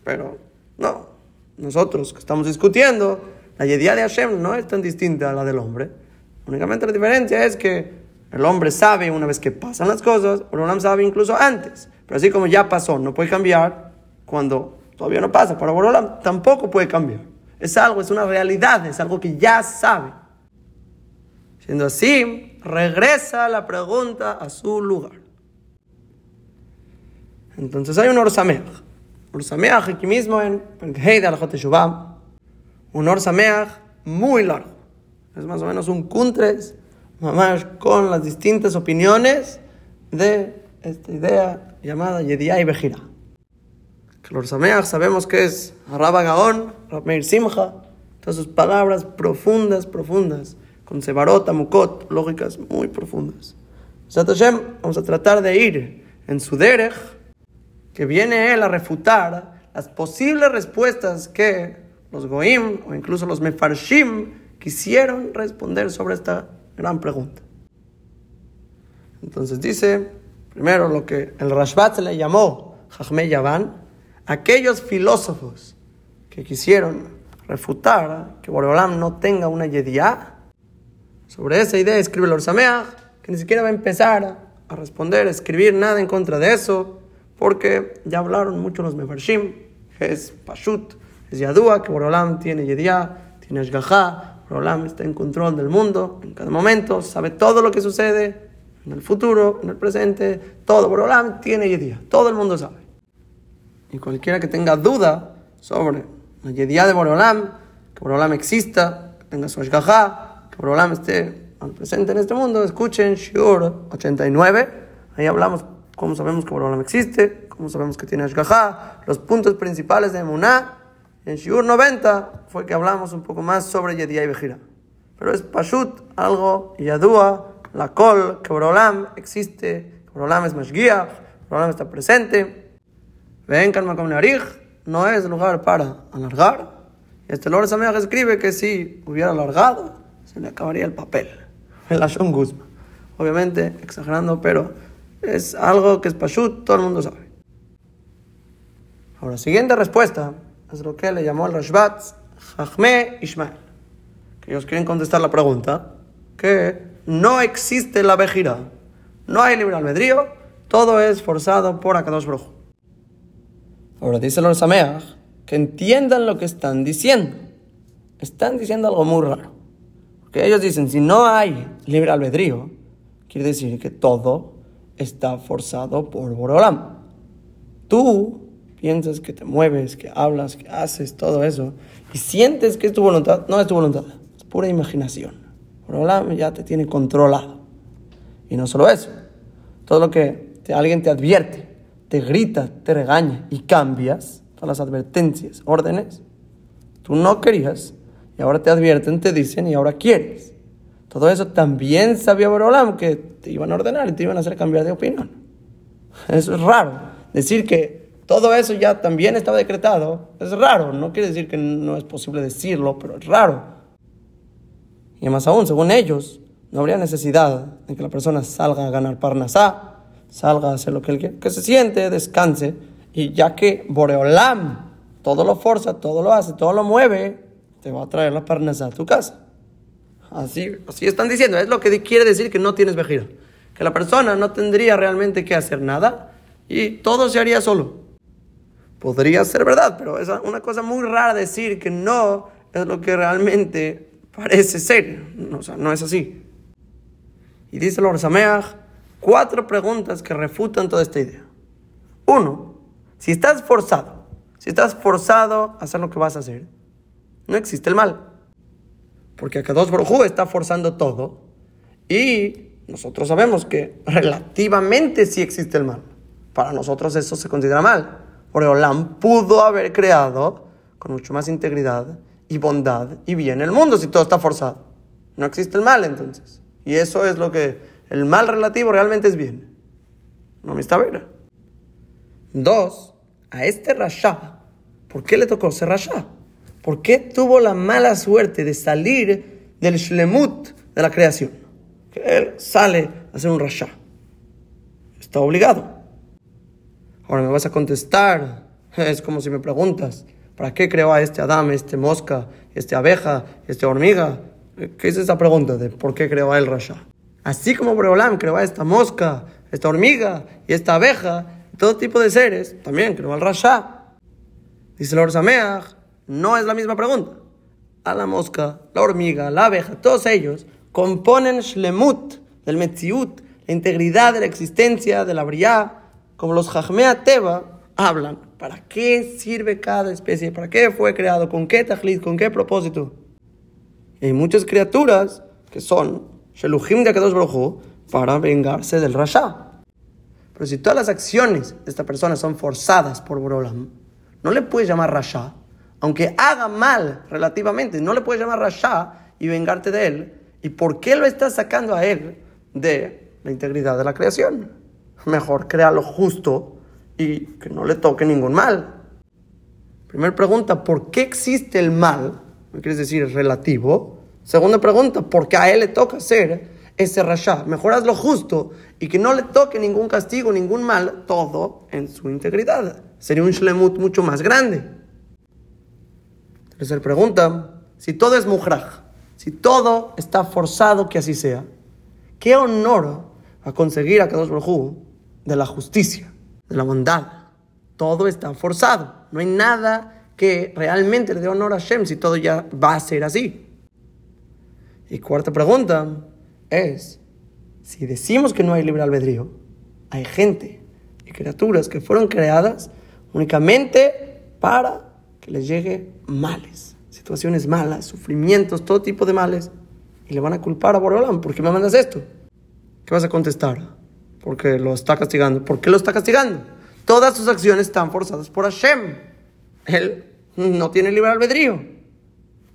Pero no, nosotros que estamos discutiendo, la Yediá de Hashem no es tan distinta a la del hombre. Únicamente la diferencia es que el hombre sabe una vez que pasan las cosas, Borolam sabe incluso antes. Pero así como ya pasó, no puede cambiar cuando todavía no pasa. Para Borolam tampoco puede cambiar. Es algo, es una realidad, es algo que ya sabe. Siendo así, regresa la pregunta a su lugar. Entonces hay un Orsameach. Orsameach aquí mismo en Heide al Un Orsameach muy largo. Es más o menos un Kuntres mamás con las distintas opiniones de esta idea llamada Yediyah y Bejira. Los Sameach sabemos que es Rabba Gaon, Meir Simcha, todas sus palabras profundas, profundas, con Sebarot, Mukot, lógicas muy profundas. vamos a tratar de ir en su derech, que viene él a refutar las posibles respuestas que los Goim o incluso los Mefarshim quisieron responder sobre esta Gran pregunta. Entonces dice, primero lo que el Rashbat le llamó Jajme Yavan, aquellos filósofos que quisieron refutar que Boreolam no tenga una Yediá, sobre esa idea escribe el Orsameach, que ni siquiera va a empezar a responder, a escribir nada en contra de eso, porque ya hablaron mucho los Mefarshim, que es Pashut, es Yadua, que Boreolam tiene Yediá, tiene Ashgahá, Rolam está en control del mundo en cada momento, sabe todo lo que sucede en el futuro, en el presente, todo. Rolam tiene Yedía, todo el mundo sabe. Y cualquiera que tenga duda sobre la Yedía de Borolam, que Borolam exista, que tenga su Ashgaha, que Borolam esté presente en este mundo, escuchen Shiur 89. Ahí hablamos cómo sabemos que Borolam existe, cómo sabemos que tiene Ashgaha, los puntos principales de Emuná en Shiur 90 fue que hablamos un poco más sobre Yediyah y Bejira. Pero es Pashut, algo, Yadua, la Kol, que Borolam existe, que Borolam es Mashgiach, Borolam está presente. Ven, Kalmakom no es lugar para alargar. Este Lord Sameach escribe que si hubiera alargado, se le acabaría el papel. El Ashon Guzma. Obviamente, exagerando, pero es algo que es Pashut, todo el mundo sabe. Ahora, siguiente respuesta es lo que le llamó el Rashbat Jajme Ishmael. Que ellos quieren contestar la pregunta que no existe la vejira, no hay libre albedrío, todo es forzado por Akadosh Baruj. Ahora dice los Sameach que entiendan lo que están diciendo. Están diciendo algo muy raro. Porque ellos dicen, si no hay libre albedrío, quiere decir que todo está forzado por Borolam. Tú piensas, que te mueves, que hablas, que haces, todo eso, y sientes que es tu voluntad, no es tu voluntad, es pura imaginación. Borolam ya te tiene controlado. Y no solo eso, todo lo que alguien te advierte, te grita, te regaña y cambias todas las advertencias, órdenes, tú no querías y ahora te advierten, te dicen y ahora quieres. Todo eso también sabía Borolam que te iban a ordenar y te iban a hacer cambiar de opinión. Eso es raro. Decir que todo eso ya también estaba decretado es raro. No quiere decir que no es posible decirlo, pero es raro. Y más aún, según ellos, no habría necesidad de que la persona salga a ganar parnasá, salga a hacer lo que él que se siente, descanse, y ya que Boreolam todo lo forza, todo lo hace, todo lo mueve, te va a traer la parnasá a tu casa. Así, así están diciendo, es lo que quiere decir que no tienes vejira. Que la persona no tendría realmente que hacer nada y todo se haría solo. Podría ser verdad, pero es una cosa muy rara decir que no es lo que realmente parece ser. O sea, no es así. Y dice el Orsameach cuatro preguntas que refutan toda esta idea. Uno, si estás forzado, si estás forzado a hacer lo que vas a hacer, no existe el mal. Porque Akadosh Baruj está forzando todo y nosotros sabemos que relativamente sí existe el mal. Para nosotros eso se considera mal. Porque Olam pudo haber creado con mucho más integridad y bondad y bien el mundo si todo está forzado. No existe el mal entonces. Y eso es lo que el mal relativo realmente es bien. No me está vera. Dos, a este Rasha, ¿por qué le tocó ser Rasha? ¿Por qué tuvo la mala suerte de salir del Shlemut de la creación? Que él sale a ser un Rasha. Está obligado. Ahora me vas a contestar. *laughs* Es como si me preguntas, ¿para qué creó a este Adam, este mosca, este abeja, este hormiga? ¿Qué es esa pregunta de por qué creó a él Rasha? Así como Breolam creó a esta mosca, esta hormiga y esta abeja, todo tipo de seres, también creó al Rasha. Dice el Orsameach, no es la misma pregunta. A la mosca, la hormiga, la abeja, todos ellos componen Shlemut, del Metziut, la integridad de la existencia de la Briá, como los Jajmea Teba hablan. ¿Para qué sirve cada especie? ¿Para qué fue creado? ¿Con qué tajlit? ¿Con qué propósito? hay muchas criaturas que son Sheluhim de Akadosh Baruj para vengarse del Rasha. Pero si todas las acciones de esta persona son forzadas por Borolam, no le puedes llamar Rasha, aunque haga mal relativamente, no le puedes llamar Rasha y vengarte de él. ¿Y por qué lo estás sacando a él de la integridad de la creación? Mejor crea lo justo y que no le toque ningún mal. Primera pregunta, ¿por qué existe el mal? ¿Me quieres decir relativo? Segunda pregunta, ¿por qué a él le toca ser ese rasha? Mejor haz lo justo y que no le toque ningún castigo, ningún mal, todo en su integridad. Sería un shlemut mucho más grande. Tercera pregunta, si todo es mujraj, si todo está forzado que así sea, ¿qué honor a conseguir a Kadosh Baruj de la justicia, de la bondad? Todo está forzado. No hay nada que realmente le dé honor a Shem si todo ya va a ser así. Y cuarta pregunta es, si decimos que no hay libre albedrío, hay gente y criaturas que fueron creadas únicamente para que les llegue males, situaciones malas, sufrimientos, todo tipo de males, y le van a culpar a Borolam, ¿por qué me mandas esto? ¿Qué vas a contestar? Porque lo está castigando. ¿Por qué lo está castigando? Todas sus acciones están forzadas por Hashem. Él no tiene libre albedrío.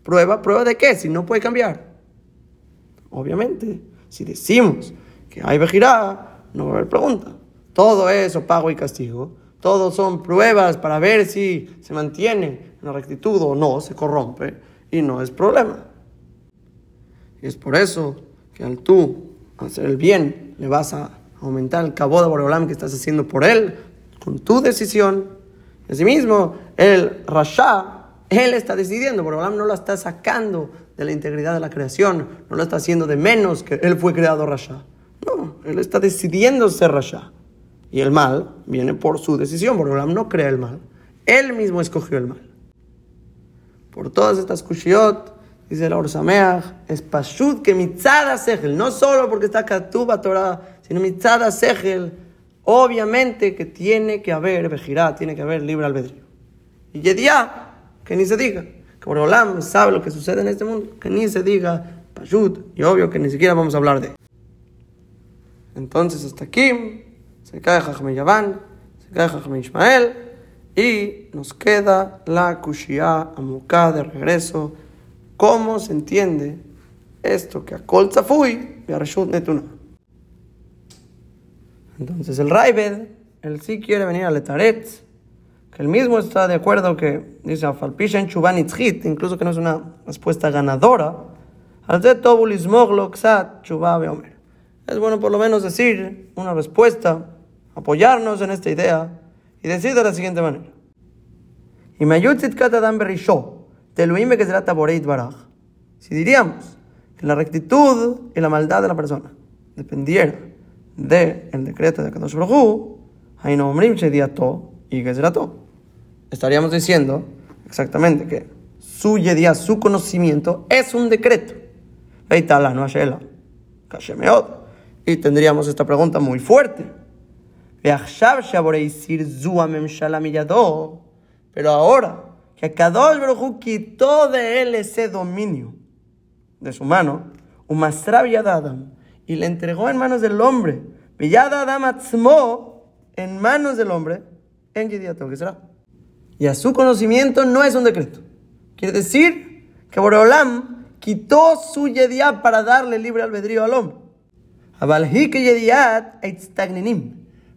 Prueba, prueba de qué, si no puede cambiar. Obviamente, si decimos que hay vejirá, no va a haber pregunta. Todo eso, pago y castigo, todos son pruebas para ver si se mantiene en la rectitud o no, se corrompe y no es problema. Y es por eso que al tú hacer el bien le vas a aumentar el cabo de Boreolam que estás haciendo por él con tu decisión. Asimismo, el Rasha, él está decidiendo, Boreolam no lo está sacando de la integridad de la creación, no lo está haciendo de menos que él fue creado Rasha. No, él está decidiendo ser Rasha. Y el mal viene por su decisión, porque no crea el mal. Él mismo escogió el mal. Por todas estas kushiot, dice el Orsameach, es pashut que mitzada segel, no solo porque está katuba Torah, sino mitzada segel, obviamente que tiene que haber vejirá, tiene que haber libre albedrío. Y ya que ni se diga, que Boreolam sabe lo que sucede en este mundo, que ni se diga pashut, y obvio que ni siquiera vamos a hablar de. Entonces, hasta aquí se cae Jajme Yaván, se cae Jajme Ismael, y nos queda la Kushia Amuká de regreso. ¿Cómo se entiende esto que a Kol Tzafui y a Reshut Netuna? Entonces el Raibed, él sí quiere venir al Etaretz, que él mismo está de acuerdo que dice Afalpisha Chuban incluso que no es una respuesta ganadora. Al Es bueno por lo menos decir una respuesta, apoyarnos en esta idea y decir de la siguiente manera. Y. Si diríamos que la rectitud y la maldad de la persona dependiera del el decreto de Kadosh Baruj ahí no y que será todo estaríamos diciendo exactamente que su yedía, su conocimiento, es un decreto. Y tendríamos esta pregunta muy fuerte. Pero ahora que Kadosh Baruj quitó de él ese dominio de su mano, Adam, y le entregó en manos del hombre, Adam en manos del hombre, en ¿qué será? y a su conocimiento no es un decreto. Quiere decir que Boreolam quitó su yediat para darle libre albedrío al hombre.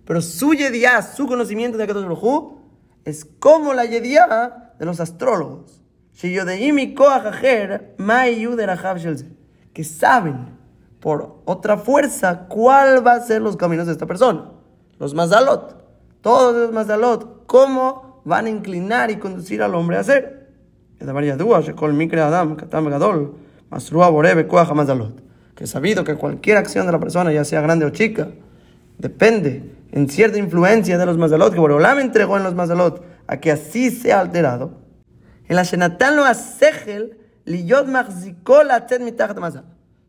Pero su yediat, su conocimiento de Akadosh Baruj es como la yediat de los astrólogos. Que saben por otra fuerza cuál va a ser los caminos de esta persona. Los mazalot. Todos los mazalot. Cómo van a inclinar y conducir al hombre a hacer. Que sabido que cualquier acción de la persona, ya sea grande o chica, depende en cierta influencia de los mazalot que Boreolam entregó en los mazalot a que así sea alterado. En la Shenatan lo asegel liyot la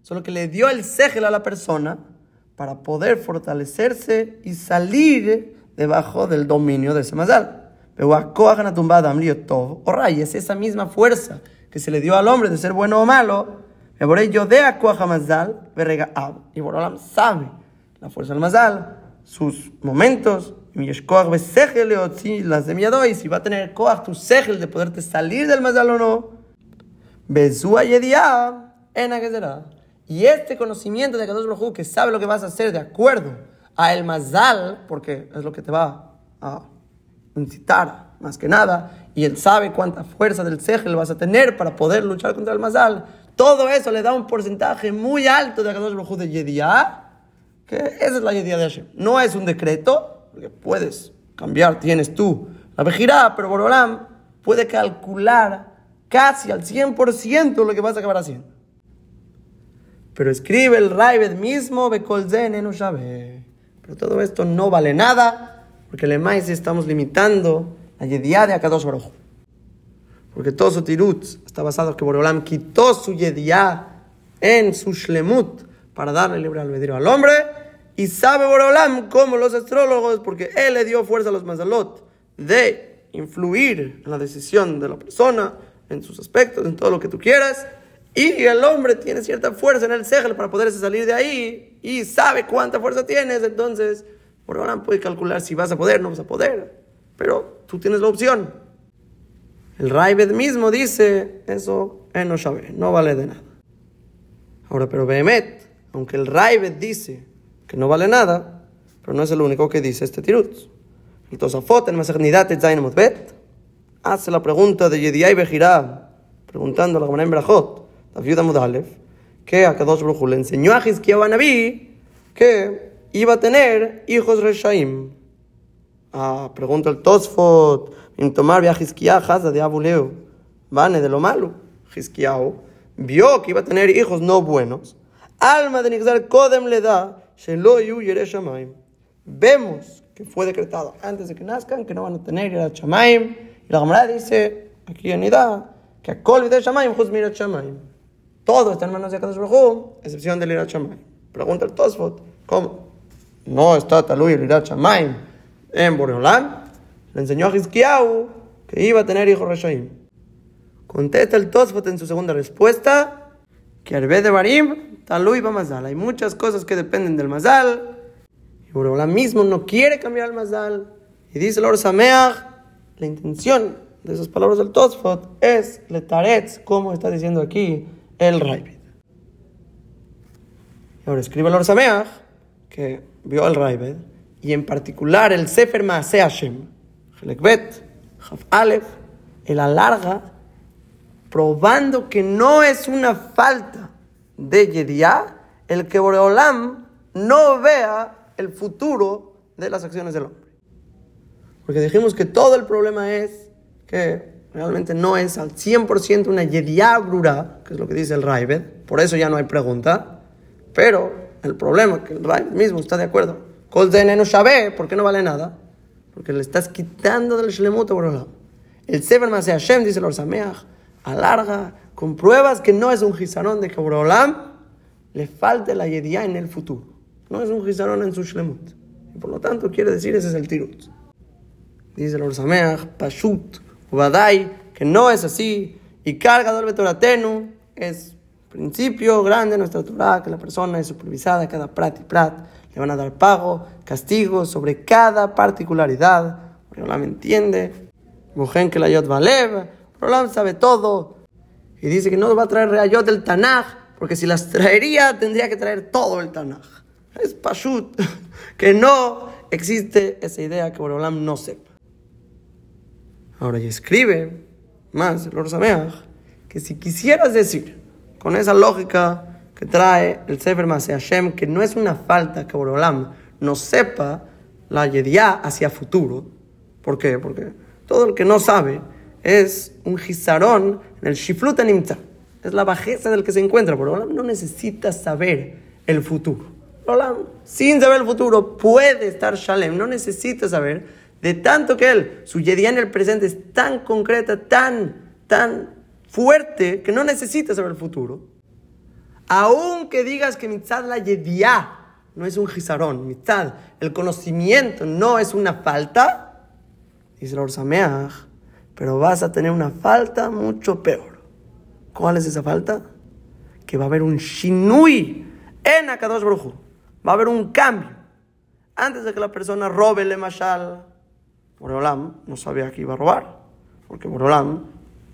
Solo que le dio el segel a la persona para poder fortalecerse y salir debajo del dominio de ese mazal. O es esa misma fuerza que se le dio al hombre de ser bueno o malo. Y Borolam sabe la fuerza del Mazal, sus momentos. Y de si va a tener koach tu segel de poderte salir del Mazal o no. Y este conocimiento de Kadosh Baruj que sabe lo que vas a hacer de acuerdo a el Mazal, porque es lo que te va a incitar más que nada, y él sabe cuánta fuerza del le vas a tener para poder luchar contra el Mazal. Todo eso le da un porcentaje muy alto de Akadosh Baruj de Yediá, que esa es la Yediá de Hashem. No es un decreto, porque puedes cambiar, tienes tú la vejirá, pero Borolam puede calcular casi al 100% lo que vas a acabar haciendo. Pero escribe el Raibed mismo, no sabe. Pero todo esto no vale nada porque le más estamos limitando la yediá de Akadosh Baruj. Porque todo su tirut está basado en que Boreolam quitó su yediá en su shlemut para darle libre albedrío al hombre. Y sabe Boreolam como los astrólogos, porque él le dio fuerza a los mazalot de influir en la decisión de la persona, en sus aspectos, en todo lo que tú quieras. Y el hombre tiene cierta fuerza en el segel para poderse salir de ahí y sabe cuánta fuerza tienes, entonces ahora puede calcular si vas a poder, no vas a poder. Pero tú tienes la opción. El Raibed mismo dice, eso él no sabe, no vale de nada. Ahora, pero Behemet, aunque el Raibed dice que no vale nada, pero no es el único que dice este tirut. El Tosafot en Masernidad Zain Mutbet hace la pregunta de Yediay Bejirá, preguntando a la Gemara en Brajot, que a Kadosh Baruj le enseñó a Hizkiyahu Naví que iba a tener hijos Reshaim. Ah, pregunta el Tosfot, en tomar a Hizkiah, de Abuleo, vane de lo malo. Hizkiah vio que iba a tener hijos no buenos. Alma de Nixar Kodem le da, Sheloyu Yereshamaim. Vemos que fue decretado antes de que nazcan que no van a tener Yereshamaim. Y la Gamara dice, aquí en Ida, que a Kol Shamaim, Shamaim. Todo está en manos de Akadosh Baruj excepción del Yereshamaim. Pregunta el Tosfot, ¿cómo? no está Talui el Irat en Boreolam, le enseñó a Hizkiyahu que iba a tener hijos Reshaim. Contesta el Tosfot en su segunda respuesta que al de Barim, Talui va Mazal. Hay muchas cosas que dependen del Mazal Y Boreolam mismo no quiere cambiar el Mazal. Y dice el Or Sameach, la intención de esas palabras del Tosfot es letaretz, como está diciendo aquí el Raibid. Ahora escribe el Or Sameach, que vio el Raibid, y en particular el Sefer Maaseh Hashem, Helekbet, Haf Aleph, el alarga, probando que no es una falta de Yediá el que Boreolam no vea el futuro de las acciones del hombre. Porque dijimos que todo el problema es que realmente no es al 100% una Yediá que es lo que dice el Raibed, por eso ya no hay pregunta, pero el problema que el Raibed mismo está de acuerdo, Kol no sabe, ¿por qué no vale nada? Porque le estás quitando del Shlemut a. El Sefer Maseh Hashem, dice el Orsameach, alarga con pruebas que no es un gizarón de que Boreolam le falte la Yediá en el futuro. No es un gizarón en su Shlemut. Y por lo tanto, quiere decir, ese es el Tirut. Dice el Orsameach, Pashut, Ubadai, que no es así. Y carga del Betoratenu es principio grande de nuestra Torah, que la persona es supervisada cada prat y prat. Le van a dar pago, castigo sobre cada particularidad. Boreolam entiende. Mujer que la Yod Valev. Boreolam sabe todo. Y dice que no va a traer Reayot del Tanaj porque si las traería, tendría que traer todo el Tanaj. Es Pashut, *laughs* que no existe esa idea que Borolam no sepa. Ahora, y escribe más el Orsameach, que si quisieras decir, con esa lógica que trae el Sefer Maseh Hashem, que no es una falta que Borolam no sepa la Yediá hacia futuro. ¿Por qué? Porque todo el que no sabe es un gizarón en el Shiflut Animta. Es la bajeza del que se encuentra. Pero Olam no necesita saber el futuro. Olam, sin saber el futuro, puede estar Shalem. No necesita saber. De tanto que él, su Yediá en el presente es tan concreta, tan, tan fuerte, que no necesita saber el futuro. Aunque digas que mitzad la Yediá no es un gizarón, mitzad, el conocimiento no es una falta, dice el Orsameach, pero vas a tener una falta mucho peor. ¿Cuál es esa falta? Que va a haber un shinui en Akadosh Baruj Va a haber un cambio. Antes de que la persona robe el mashal, Boreolam no sabía que iba a robar. Porque Boreolam,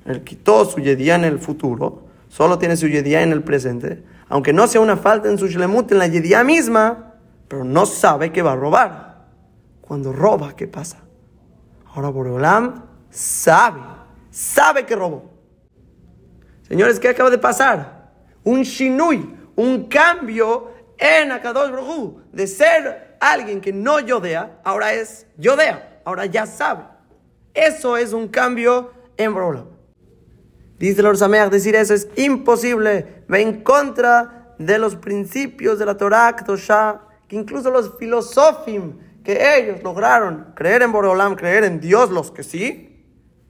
él quitó su yedía en el futuro, solo tiene su yedía en el presente. Aunque no sea una falta en su shlemut, en la yedía misma, pero no sabe que va a robar. Cuando roba, ¿qué pasa? Ahora Boreolam sabe, sabe que robó. Señores, ¿qué acaba de pasar? Un shinui, un cambio en Akadosh Baruj de ser alguien que no yodea, ahora es yodea, ahora ya sabe. Eso es un cambio en Baruch. Dice el Orsameach, decir eso es imposible, va en contra de los principios de la Torah que incluso los filosofim que ellos lograron creer en Boreolam, creer en Dios, los que sí,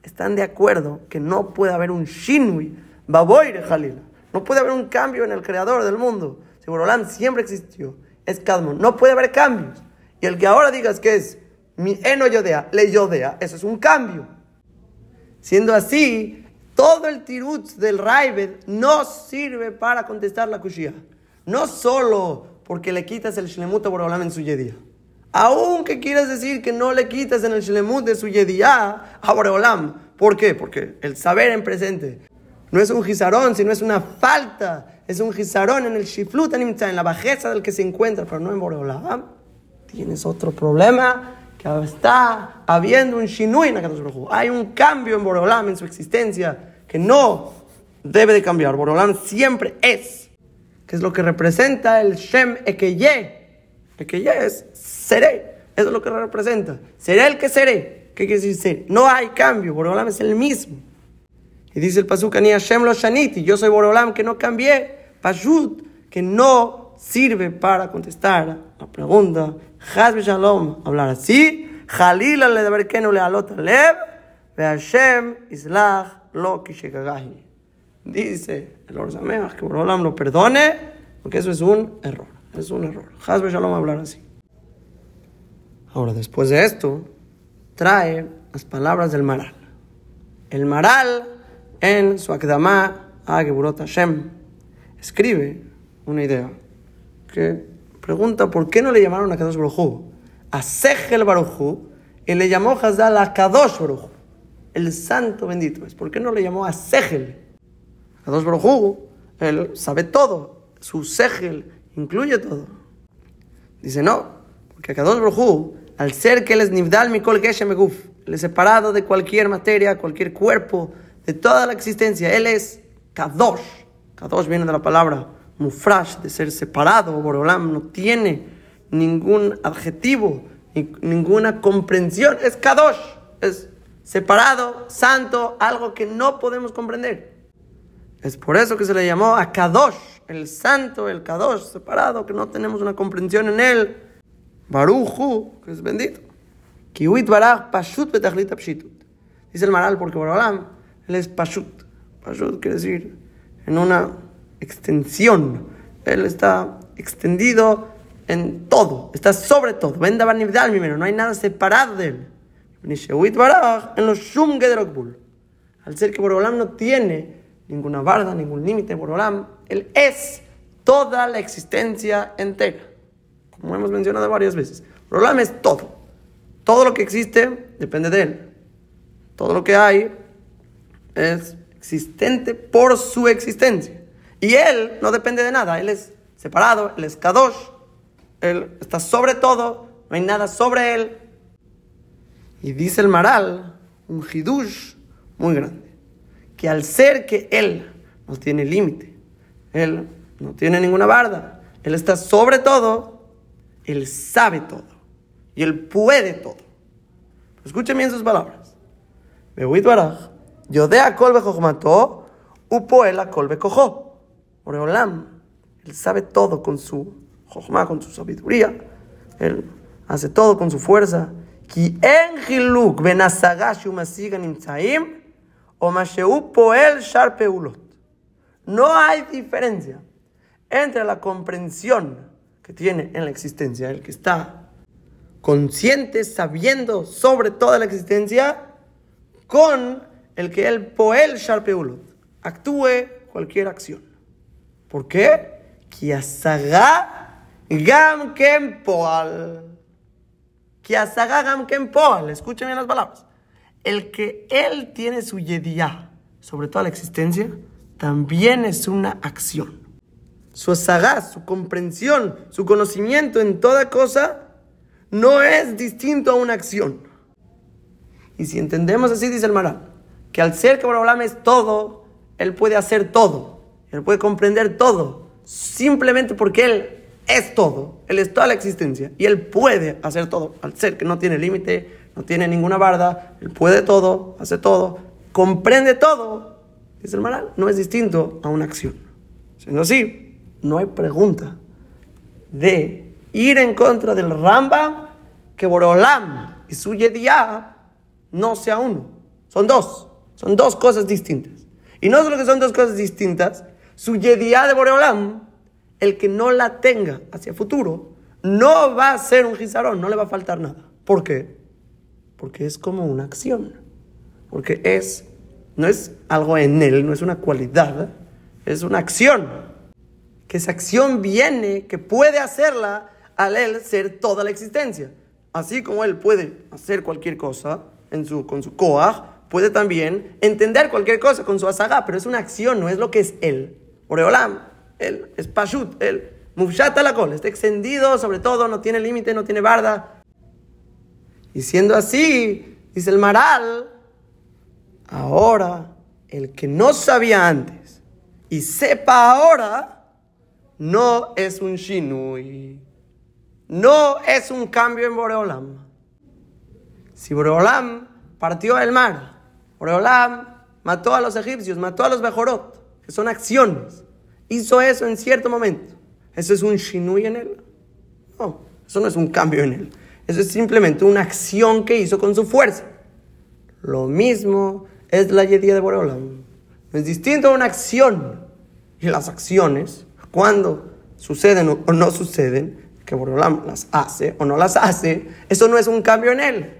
están de acuerdo que no puede haber un shinui, Baboire Jalil. No puede haber un cambio en el creador del mundo. Si Borolam siempre existió, es Kadmon. No puede haber cambios. Y el que ahora digas que es mi eno yodea, le yodea, eso es un cambio. Siendo así, todo el tirut del Raibed no sirve para contestar la kushia. No solo porque le quitas el shlemut a Borolam en su yedía. Aunque quieras decir que no le quitas en el shlemut de su yedía a Borolam. ¿Por qué? Porque el saber en presente no es un gizarón, sino es una falta. Es un gizarón en el shiflut, en la bajeza del que se encuentra, pero no en Boreolam. Tienes otro problema, que está habiendo un shinui en Akadosh Hay un cambio en Boreolam, en su existencia, que no debe de cambiar. Boreolam siempre es, que es lo que representa el Shem Ekeye. Ekeye es seré, eso es lo que representa. Seré el que seré. ¿Qué quiere decir ser? No hay cambio, Boreolam es el mismo. Y dice el Pasuk, Hashem lo Shaniti, yo soy Borolam que no cambié, Pashut, que no sirve para contestar la pregunta. Hazbe Shalom, hablar así, Jalila le deber que no le alota lev, ve Hashem islach lo kishekagahi. Dice el Orzameach que Borolam lo perdone, porque eso es un error, es un error. Hazbe Shalom hablar así. Ahora, después de esto, trae las palabras del Maral. El Maral en su Akdama a Geburot Hashem, escribe una idea que pregunta, ¿por qué no le llamaron a Kadosh Baruj A Sejel Baruj y le llamó Hazal a Kadosh Baruj el santo bendito es. ¿Por qué no le llamó a Segel? Kadosh Baruj él sabe todo. Su Segel incluye todo. Dice, no, porque Kadosh Baruj al ser que él es Nivdal Mikol Geshem Eguf, él es separado de cualquier materia, cualquier cuerpo, de toda la existencia. Él es Kadosh. Kadosh viene de la palabra mufrash, de ser separado. Borolam no tiene ningún adjetivo, ninguna comprensión. Es Kadosh, es separado, santo, algo que no podemos comprender. Es por eso que se le llamó a Kadosh, el santo, el Kadosh, separado, que no tenemos una comprensión en él. Baruchu, que es bendito. Kiwit baraj pashut Dice el Maral porque Borolam, él es pashut. Pashut quiere decir en una extensión. Él está extendido en todo, está sobre todo. Venda no hay nada separado de él. En los shum Al ser que Borolam no tiene ninguna barda, ningún límite, Borolam, él es toda la existencia entera. Como hemos mencionado varias veces. Borolam es todo. Todo lo que existe depende de él. Todo lo que hay es existente por su existencia. Y él no depende de nada, él es separado, él es kadosh, él está sobre todo, no hay nada sobre él. Y dice el Maral, un hidush muy grande, que al ser que él no tiene límite, él no tiene ninguna barda, él está sobre todo, él sabe todo y él puede todo. Escuchen bien sus palabras. Yo de a colbe upo el a colbe cojo. Oreolam, él sabe todo con su jochma, con su sabiduría. Él hace todo con su fuerza. No hay diferencia entre la comprensión que tiene en la existencia, el que está consciente, sabiendo sobre toda la existencia, con el que el poel sharpeulot actúe cualquier acción. ¿Por qué? kem poal. gam kem poal. Escuchen bien las palabras. El que él tiene su yediyah sobre toda la existencia, también es una acción. Su asagá, su comprensión, su conocimiento en toda cosa, no es distinto a una acción. Y si entendemos así, dice el Maral, que al ser que Borolam es todo, él puede hacer todo. Puede comprender todo, simplemente porque Él es todo, Él es toda la existencia y Él puede hacer todo, al ser que no tiene límite, no tiene ninguna barda, Él puede todo, hace todo, comprende todo. Dice el Maral, no es distinto a una acción. Siendo así, no hay pregunta de ir en contra del Rambam que Borolam y su Yediá no sea uno. Son dos, son dos cosas distintas. Y no solo que son dos cosas distintas, su yedía de Boreolam, el que no la tenga hacia futuro, no va a ser un gizarón, no le va a faltar nada. ¿Por qué? Porque es como una acción. Porque es, no es algo en él, no es una cualidad, es una acción. Que esa acción viene, que puede hacerla al él ser toda la existencia. Así como él puede hacer cualquier cosa en su, con su koach, puede también entender cualquier cosa con su asaga, pero es una acción, no es lo que es él. Oreolam, él es Pashut, él Mufshat la cola, está extendido sobre todo, no tiene límite, no tiene barda. Y siendo así, dice el Maral, ahora el que no sabía antes y sepa ahora, no es un Shinui, no es un cambio en Boreolam. Si Boreolam partió el mar, Boreolam mató a los egipcios, mató a los Bejorot, son acciones. Hizo eso en cierto momento. ¿Eso es un shinui en él? No, eso no es un cambio en él. Eso es simplemente una acción que hizo con su fuerza. Lo mismo es la yedía de Boreolam. Es distinto a una acción. Y las acciones, cuando suceden o no suceden, que Boreolam las hace o no las hace, eso no es un cambio en él.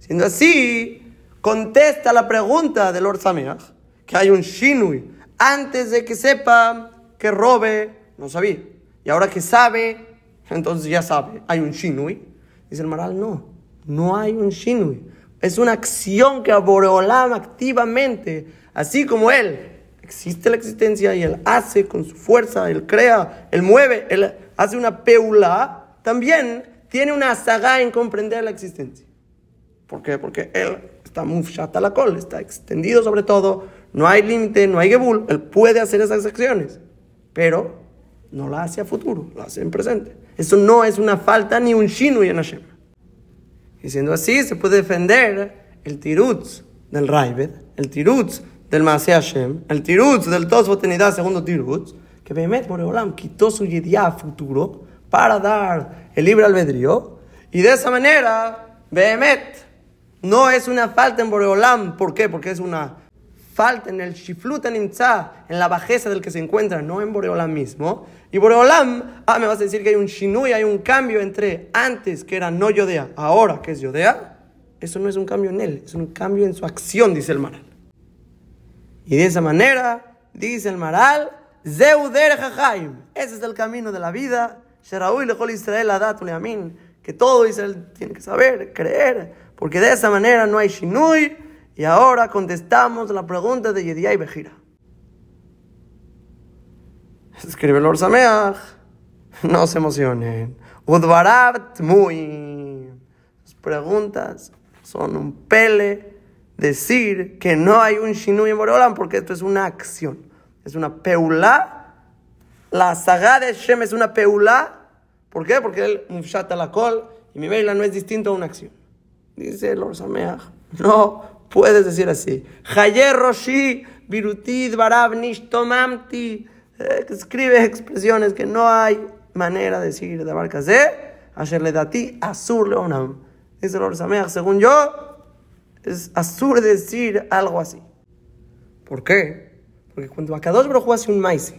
Siendo así, contesta la pregunta del Lord Sameach, que hay un shinui antes de que sepa que robe, no sabía. Y ahora que sabe, entonces ya sabe, hay un shinui. Dice el Maral, no, no hay un shinui. Es una acción que Boreolam activamente, así como él, existe la existencia y él hace con su fuerza, él crea, él mueve, él hace una peula, también tiene una saga en comprender la existencia. ¿Por qué? Porque él está mufshat la col, está extendido sobre todo, no hay límite, no hay gebul, él puede hacer esas acciones, pero no la hace a futuro, la hace en presente. Eso no es una falta ni un shinu en Hashem. Y siendo así, se puede defender el tirutz del Raibed, el tirutz del Maase Hashem, el tirutz del Tosfot segundo tirutz, que Behemet Boreolam quitó su yedía a futuro para dar el libre albedrío, y de esa manera, Behemet no es una falta en Boreolam. ¿Por qué? Porque es una falta en el Shiflut en la bajeza del que se encuentra, no en Boreolam mismo. Y Boreolam, ah, me vas a decir que hay un Shinui, hay un cambio entre antes que era no Yodea, ahora que es Yodea. Eso no es un cambio en él, es un cambio en su acción, dice el Maral. Y de esa manera, dice el Maral, Zeuder Jajaim. Ese es el camino de la vida. Sheraui lechol Israel adat Que todo Israel tiene que saber, creer porque de esa manera no hay shinui. Y ahora contestamos la pregunta de Yediá y Bejira. Escribe el. No se emocionen. Udvarabt muy. Las preguntas son un pele. Decir que no hay un shinui en Boreolam porque esto es una acción. Es una peulá. La saga de Shem es una peulá. ¿Por qué? Porque él mufshata la col y mi veila no es distinto a una acción. Dice el no puedes decir así. Hayer Roshi, Birutid, Barab, Nishtomamti. Eh, escribe expresiones que no hay manera de decir de Barcazé. Asher le dati, Asur leonam. Dice el Sameach, según yo, es Asur decir algo así. ¿Por qué? Porque cuando Akadosh Baruj hace un maíz,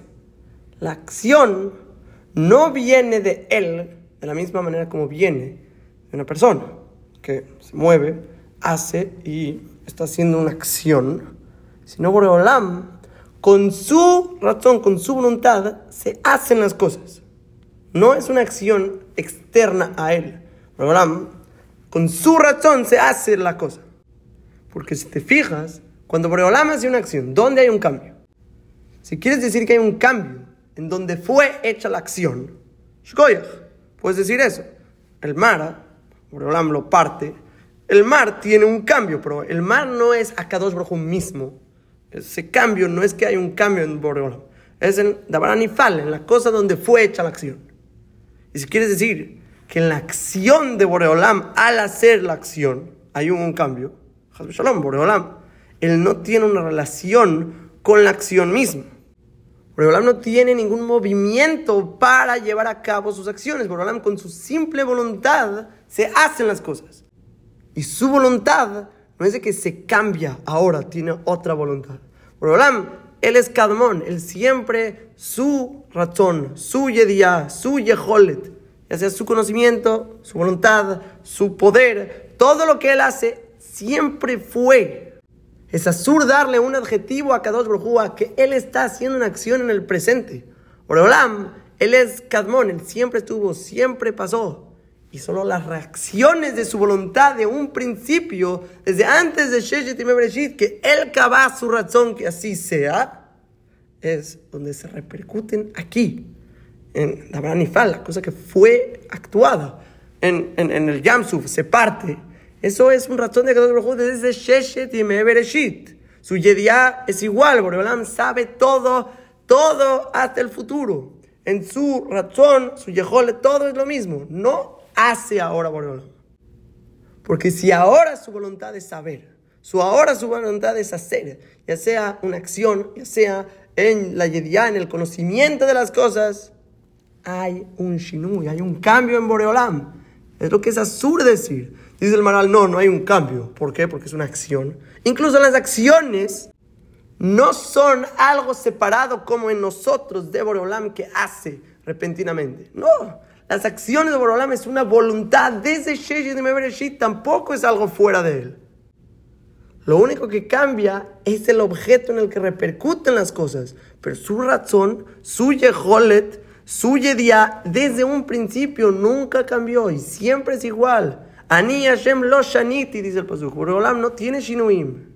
la acción no viene de él de la misma manera como viene de una persona que se mueve, hace y está haciendo una acción, sino Boreolam, con su razón, con su voluntad, se hacen las cosas. No es una acción externa a él. Boreolam, con su razón se hace la cosa. Porque si te fijas, cuando Boreolam hace una acción, ¿dónde hay un cambio? Si quieres decir que hay un cambio en donde fue hecha la acción, puedes decir eso. El Mara Boreolam lo parte, el mar tiene un cambio, pero el mar no es Akadosh Baruj mismo. Ese cambio no es que hay un cambio en Boreolam. Es en Dabaranifal, en la cosa donde fue hecha la acción. Y si quieres decir que en la acción de Boreolam, al hacer la acción, hay un, cambio, Shalom, Boreolam, él no tiene una relación con la acción misma. Boreolam no tiene ningún movimiento para llevar a cabo sus acciones. Boreolam con su simple voluntad se hacen las cosas. Y su voluntad no es de que se cambia ahora, tiene otra voluntad. Borolam, él es Kadmon, él siempre su razón, su yediyah, su yeholet, ya sea su conocimiento, su voluntad, su poder, todo lo que él hace siempre fue. Es azur darle un adjetivo a Kadosh Baruj que él está haciendo una acción en el presente. Borolam, él es Kadmon, él siempre estuvo, siempre pasó. Y solo las reacciones de su voluntad de un principio, desde antes de Sheshet y Mebreshit, que él cava su razón que así sea, es donde se repercuten aquí, en la Branifal, la cosa que fue actuada en, en, el Yamsuf, se parte. Eso es un razón de que desde Sheshet y Mebreshit. Su Yediá es igual, Boreolam sabe todo, todo hasta el futuro. En su razón, su Yehole, todo es lo mismo. No hace ahora Boreolam. Porque si ahora su voluntad es saber, su ahora su voluntad es hacer, ya sea una acción, ya sea en la yedía, en el conocimiento de las cosas, hay un shinui, hay un cambio en Boreolam. Es lo que es absurdo decir. Dice el Maral, no, no hay un cambio. ¿Por qué? Porque es una acción. Incluso las acciones no son algo separado como en nosotros de Boreolam que hace repentinamente. No, las acciones de Borolam es una voluntad desde Sheshit de Mebereshit, tampoco es algo fuera de él. Lo único que cambia es el objeto en el que repercuten las cosas, pero su razón, su yeholet, Su Yedía desde un principio nunca cambió y siempre es igual. Ani Hashem lo shaniti, dice el Pasuk. Boreolam no tiene shinuim.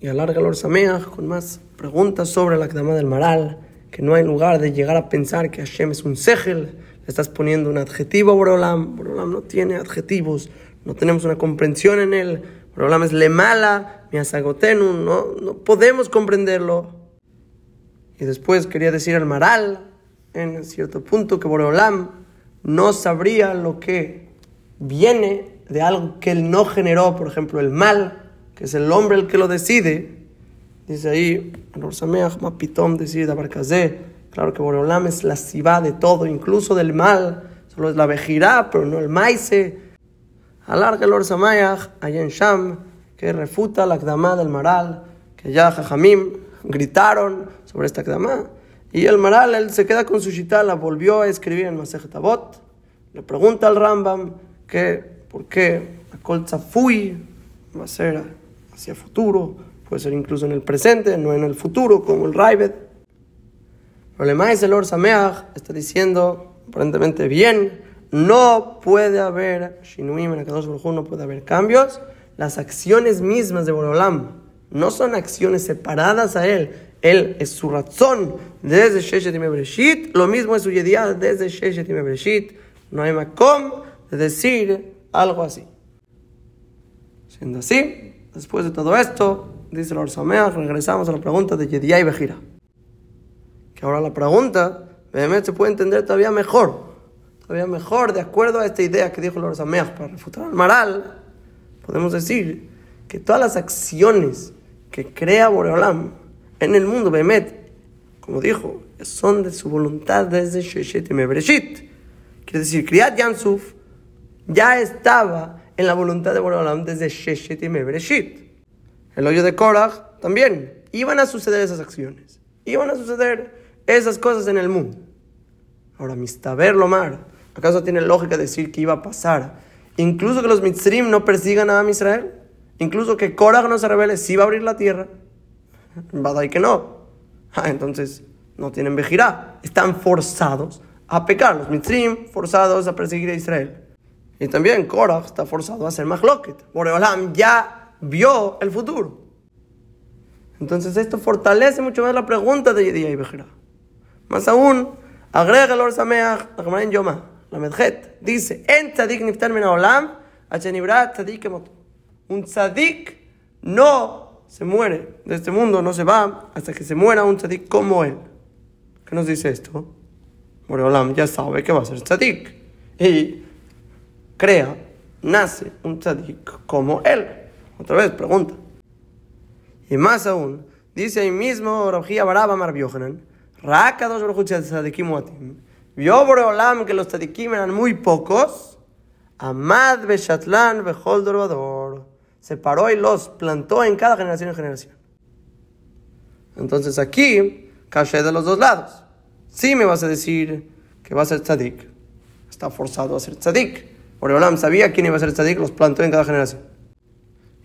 Y alarga el Sameach con más preguntas sobre la Akdama del Maral, que no hay lugar de llegar a pensar que Hashem es un segel. Estás poniendo un adjetivo a. Boreolam no tiene adjetivos, no tenemos una comprensión en él. Boreolam es le mala, miasagotenu, no, no podemos comprenderlo. Y después quería decir el Maral, en cierto punto, que Boreolam no sabría lo que viene de algo que él no generó, por ejemplo, el mal, que es el hombre el que lo decide. Dice ahí, Mapitom decide Abarcazé, claro que Boreolam es la sibá de todo, incluso del mal, solo es la vejirá, pero no el maíce. Alarga el Orsamayach, allá en Sham, que refuta la Akdamá del Maral, que ya Jajamim gritaron sobre esta Akdamá. Y el Maral, él se queda con su shita, la volvió a escribir en Masejet Avot. Le pregunta al Rambam que, por qué la colza fui va a ser hacia futuro, puede ser incluso en el presente, no en el futuro, como el Raibet. Pero el el Lord Sameach está diciendo, aparentemente bien, no puede haber Shinuim en Akadosh Baruj no puede haber cambios. Las acciones mismas de Borolam no son acciones separadas a él, él es su razón desde Sheshet y Breshit. Lo mismo es su yedía desde Sheshet y Breshit. No hay makom de decir algo así. Siendo así, después de todo esto, dice el Orsameach, regresamos a la pregunta de Yedía y Bejira. Que ahora la pregunta, se puede entender todavía mejor. Todavía mejor, de acuerdo a esta idea que dijo el Orsameach para refutar al Maral, podemos decir que todas las acciones que crea Boreolam, en el mundo, Behemet, como dijo, son de su voluntad desde Sheshet y Mebreshit. Quiere decir, Kriyat Yansuf ya estaba en la voluntad de Boreolam desde Sheshet y Mebreshit. El hoyo de Korach también. Iban a suceder esas acciones. Iban a suceder esas cosas en el mundo. Ahora, Mistaber Lomar, ¿acaso tiene lógica decir que iba a pasar? Incluso que los Mitzrim no persigan a Israel. Incluso que Korach no se revele, si va a abrir la tierra. y que no. Ah, entonces no tienen vejirá. Están forzados a pecar. Los mitrim forzados a perseguir a Israel. Y también Korach está forzado a hacer mahloket. Boreolam ya vio el futuro. Entonces esto fortalece mucho más la pregunta de Yediyah y Bejira. Más aún, agrega el Orsameach, en Yoma, la Medjet, dice, en tzadik niftar min olam, tzadik Un tzadik no se muere de este mundo, no se va hasta que se muera un tzadik como él. ¿Qué nos dice esto? Boreolam ya sabe que va a ser tzadik. Y crea, nace un tzadik como él. Otra vez, pregunta. Y más aún, dice ahí mismo Rabjía Baraba Mar Dos tzadikim Vio Boreolam que los tzadikim eran muy pocos. Amad Beshatlan Bechol Dorvador se paró y los plantó en cada generación en generación. Entonces aquí, caché de los dos lados. Si me vas a decir que va a ser tzadik, está forzado a ser tzadik. Boreolam sabía quién iba a ser tzadik, los plantó en cada generación.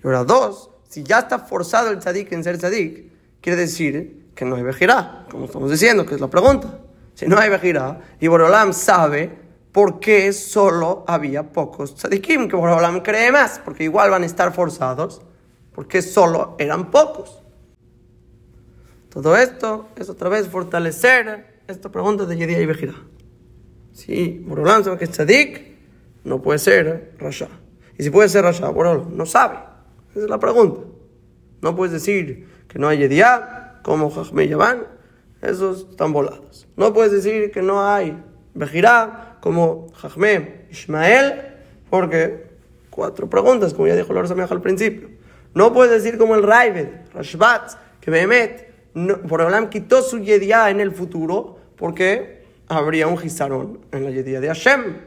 Y ahora dos, si ya está forzado el tzadik en ser tzadik, quiere decir que no hay vejirá, como estamos diciendo, que es la pregunta. Si no hay vejirá, y Boreolam sabe ¿por qué solo había pocos tzadikim? Que Boreolam cree más, porque igual van a estar forzados, porque solo eran pocos. Todo esto es otra vez fortalecer esta pregunta de Yedía y Bejira. Si Boreolam sabe que es tzadik, no puede ser Rasha. Y si puede ser Rasha, Boreolam no sabe. Esa es la pregunta. No puedes decir que no hay Yedía, como Jajme Yaván, esos están volados. No puedes decir que no hay Bejirá, como Jajme, Ismael, porque cuatro preguntas, como ya dijo Lord Sameach al principio. No puedes decir como el Raibed, Rashbat, que Behemet, no, Boreolam quitó su yedía en el futuro porque habría un Gizarón en la yedía de Hashem.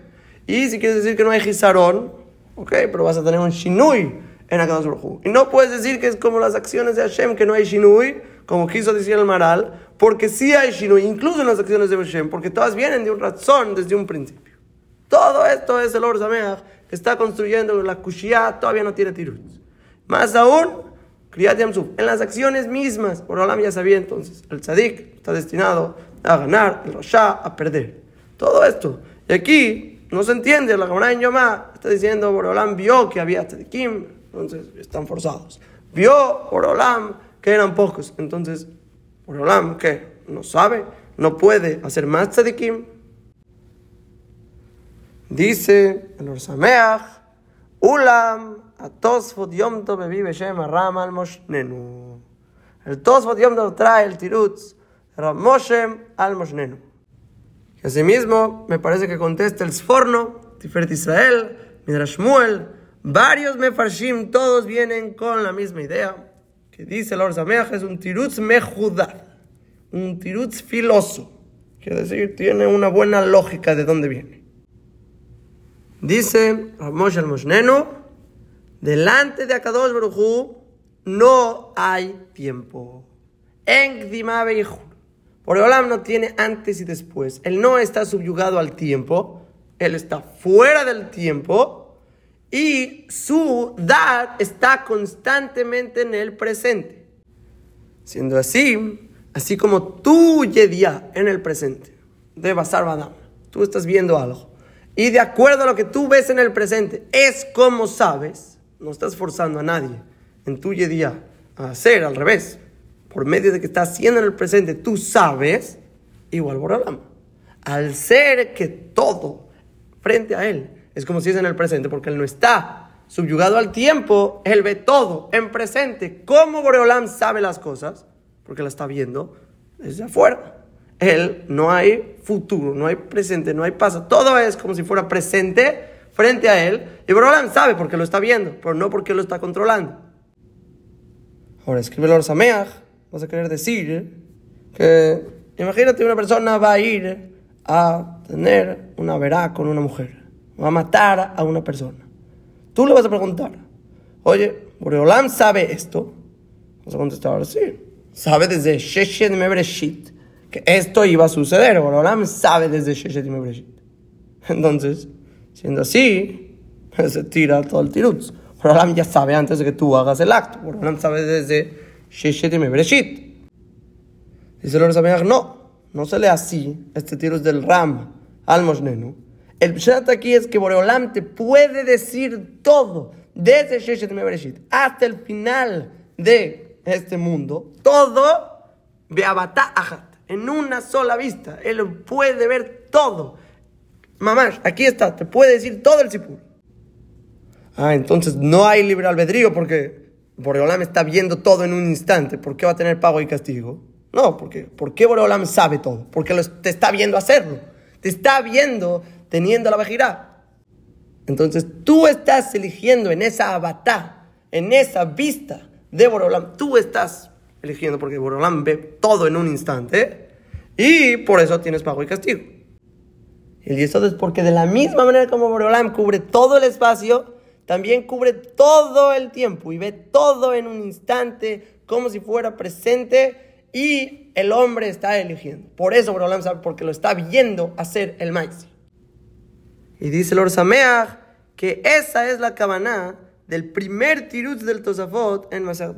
Y si quieres decir que no hay Gizarón, ok, pero vas a tener un Shinui en Akadosh Y no puedes decir que es como las acciones de Hashem, que no hay Shinui, como quiso decir el Maral, porque sí hay Shinui, incluso en las acciones de Hashem, porque todas vienen de un razón desde un principio. Todo esto es el Or que está construyendo la Kushia, todavía no tiene tirut. Más aún, Kriyat Yamsuf, en las acciones mismas, por Olam ya sabía entonces, el Tzadik está destinado a ganar, el Rasha a perder. Todo esto. Y aquí no se entiende, la Gemara en Yomá está diciendo, Borolam vio que había tzadikim, entonces están forzados. Vio Borolam que eran pocos, entonces Borolam, ¿qué? No sabe, no puede hacer más tzadikim. Dice el Orsameach, Ulam, a Tosfot Yom Tov vive Shem Aram al Moshnenu. El Tosfot Yom Tov trae el Tirutz, Ram Moshem al Moshnenu. Y asimismo, me parece que contesta el Sforno, Tiferet Israel, Midrash Muel, varios Mefarshim, todos vienen con la misma idea, que dice el Orsameach, es un Tirutz Mejudad, un Tirutz filoso, quiere decir, tiene una buena lógica de dónde viene. Dice Ramosh al Moshnenu, delante de Akadosh Baruchu no hay tiempo. En Por Olam no tiene antes y después. Él no está subyugado al tiempo, él está fuera del tiempo y su dad está constantemente en el presente. Siendo así, así como tú Yedia en el presente, de Basar Badam, tú estás viendo algo y de acuerdo a lo que tú ves en el presente, es como sabes, no estás forzando a nadie en tu día a hacer al revés, por medio de que estás haciendo en el presente, tú sabes, igual Borolam. Al ser que todo frente a él es como si es en el presente, porque él no está subyugado al tiempo, él ve todo en presente. ¿Cómo Boreolam sabe las cosas? Porque la está viendo desde afuera. Él no hay futuro, no hay presente, no hay pasado. Todo es como si fuera presente frente a él. Y Borolam sabe porque lo está viendo, pero no porque lo está controlando. Ahora escribe el Sameach, vas a querer decir que imagínate una persona va a ir a tener una verá con una mujer, va a matar a una persona. Tú le vas a preguntar, oye, Boreolam sabe esto. Vas a contestar, sí, sabe desde Sheshet Mebreshit que esto iba a suceder. Borolam sabe desde Sheshet y Entonces, siendo así, *laughs* se tira todo el tirutz. Borolam ya sabe antes de que tú hagas el acto. Borolam sabe desde Sheshet y Dice el no, no se lee así este tirutz del Ram al Mosnenu. El pshat aquí es que Boreolam te puede decir todo, desde Sheshet y hasta el final de este mundo, todo, Beabata Ajat en una sola vista. Él puede ver todo. Mamá, aquí está, te puede decir todo el sipur. Ah, entonces no hay libre albedrío porque Boreolam está viendo todo en un instante. ¿Por qué va a tener pago y castigo? No, porque ¿por qué Boreolam sabe todo? Porque te está viendo hacerlo. Te está viendo teniendo la vejirá. Entonces tú estás eligiendo en esa abatá, en esa vista de Boreolam, tú estás eligiendo porque Borolam ve todo en un instante y por eso tienes pago y castigo. Y eso es porque de la misma manera como Borolam cubre todo el espacio, también cubre todo el tiempo y ve todo en un instante como si fuera presente y el hombre está eligiendo. Por eso Borolam sabe, porque lo está viendo hacer el maíz. Y dice el Orsameach que esa es la cabana del primer tirut del Tosafot en Masat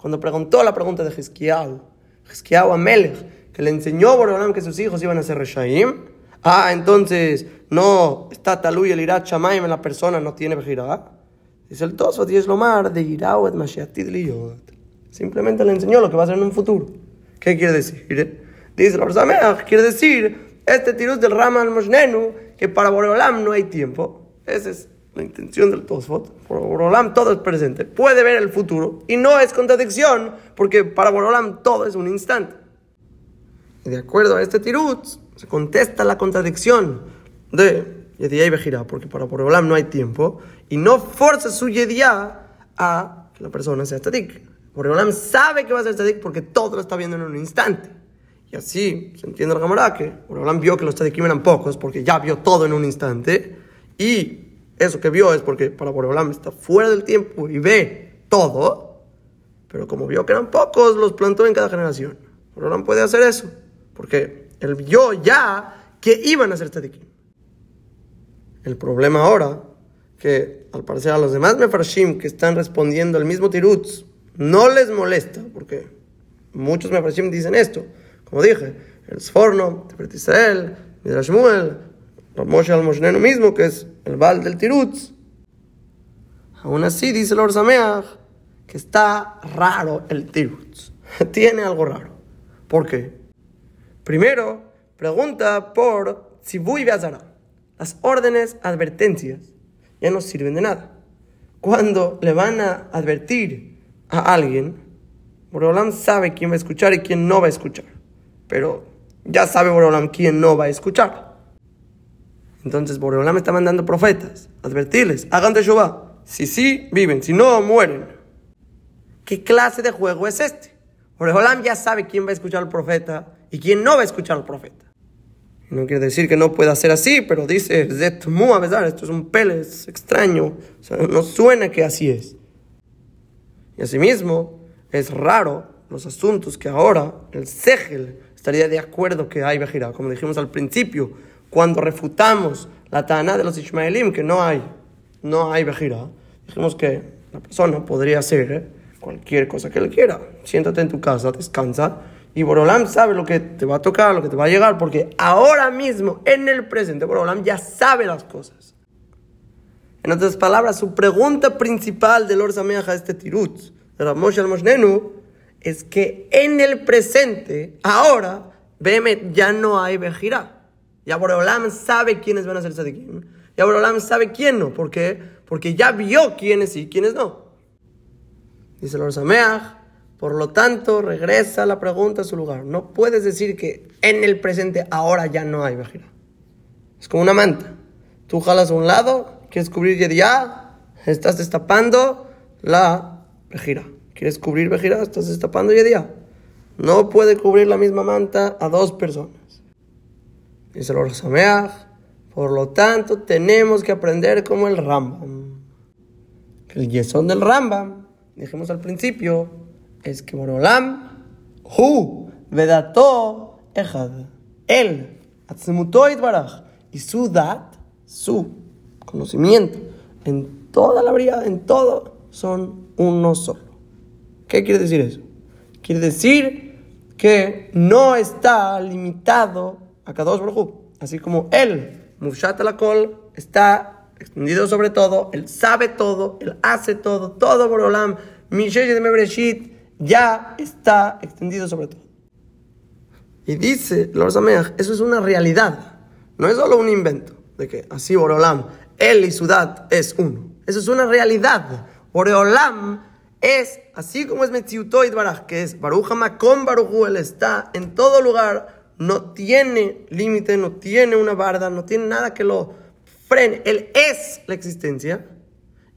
cuando preguntó la pregunta de Jesquiao, Jesquiao a Melech, que le enseñó Borolam que sus hijos iban a ser Reshaim, ah, entonces no está Taluy el Irat Shamaim en la persona, no tiene Bejirá. Dice el Tosfot y es lo mar de Irao et Mashiatid Liyot. Simplemente le enseñó lo que va a ser en un futuro. ¿Qué quiere decir? Dice el Orzameach, quiere decir este tirus del Rama al Moshnenu, que para Borolam no hay tiempo. Ese es la intención del Tosfot, por Borolam todo es presente, puede ver el futuro y no es contradicción porque para Borolam todo es un instante. Y de acuerdo a este tirut, se contesta la contradicción de Yediyah y Bejirá, porque para Borolam no hay tiempo y no forza su Yediyah a que la persona sea estatic. Borolam sabe que va a ser estatic porque todo lo está viendo en un instante. Y así se entiende la cámara que Borolam vio que los tzadikim eran pocos porque ya vio todo en un instante y eso que vio es porque para Boreolam está fuera del tiempo y ve todo, pero como vio que eran pocos, los plantó en cada generación. Boreolam puede hacer eso, porque él vio ya que iban a ser tzadikim. El problema ahora, que al parecer a los demás mefarshim que están respondiendo al mismo tirutz, no les molesta, porque muchos mefarshim dicen esto. Como dije, el Sforno, Tiferet Israel, Midrash Muel, Moshe al mismo, que es el Val del Tirutz. Aún así, dice el Orzameach, que está raro el Tirutz. *laughs* Tiene algo raro. ¿Por qué? Primero, pregunta por Tzibui Beazara. Las órdenes, advertencias, ya no sirven de nada. Cuando le van a advertir a alguien, Boreolam sabe quién va a escuchar y quién no va a escuchar. Pero ya sabe Boreolam quién no va a escuchar. Entonces Boreolam está mandando profetas, advertirles, hagan Teshuvah. Si sí, viven, si no, mueren. ¿Qué clase de juego es este? Boreolam ya sabe quién va a escuchar al profeta y quién no va a escuchar al profeta. No quiere decir que no pueda ser así, pero dice, esto es un pele, es extraño, no suena que así es. Y asimismo, es raro los asuntos que ahora el Segel estaría de acuerdo que hay Bejira, como dijimos al principio, cuando refutamos la Tana de los Ishmaelim, que no hay, no hay Bejira, dijimos que la persona podría hacer cualquier cosa que él quiera. Siéntate en tu casa, descansa y Borolam sabe lo que te va a tocar, lo que te va a llegar, porque ahora mismo, en el presente, Borolam ya sabe las cosas. En otras palabras, su pregunta principal de Lord Sameach a este tirut, de Ramosh al Moshnenu, es que en el presente, ahora, veme, ya no hay Bejirá. Ya Borolam sabe quiénes van a ser Sadikim. Ya Borolam sabe quién no. ¿Por qué? Porque ya vio quiénes sí y quiénes no. Dice Lord Sameach, por lo tanto, regresa la pregunta a su lugar. No puedes decir que en el presente ahora ya no hay vejira. Es como una manta. Tú jalas a un lado, quieres cubrir ya, estás destapando la vejira. Quieres cubrir vejira, estás destapando ya. No puede cubrir la misma manta a dos personas. Dice el Sameach. Por lo tanto, tenemos que aprender como el Rambam. El yesón del Rambam, dijimos al principio, es que Borolam, Hu, Vedato, Echad, Él, Atzmuto Baraj, y su dat, su conocimiento, en toda la vida, en todo, son uno solo. ¿Qué quiere decir eso? Quiere decir que no está limitado a cada dos así como Él, Mushat Kol, está extendido sobre todo, Él sabe todo, Él hace todo, todo Borolam, Mishesh de Mebreshit, ya está extendido sobre todo. Y dice Lord Sameach, eso es una realidad, no es solo un invento, de que así Boreolam, él y su dad es uno. Eso es una realidad. Boreolam es, así como es Metziutoid Baraj, que es Barujama con Baruchu, él está en todo lugar, no tiene límite, no tiene una barda, no tiene nada que lo frene, él es la existencia.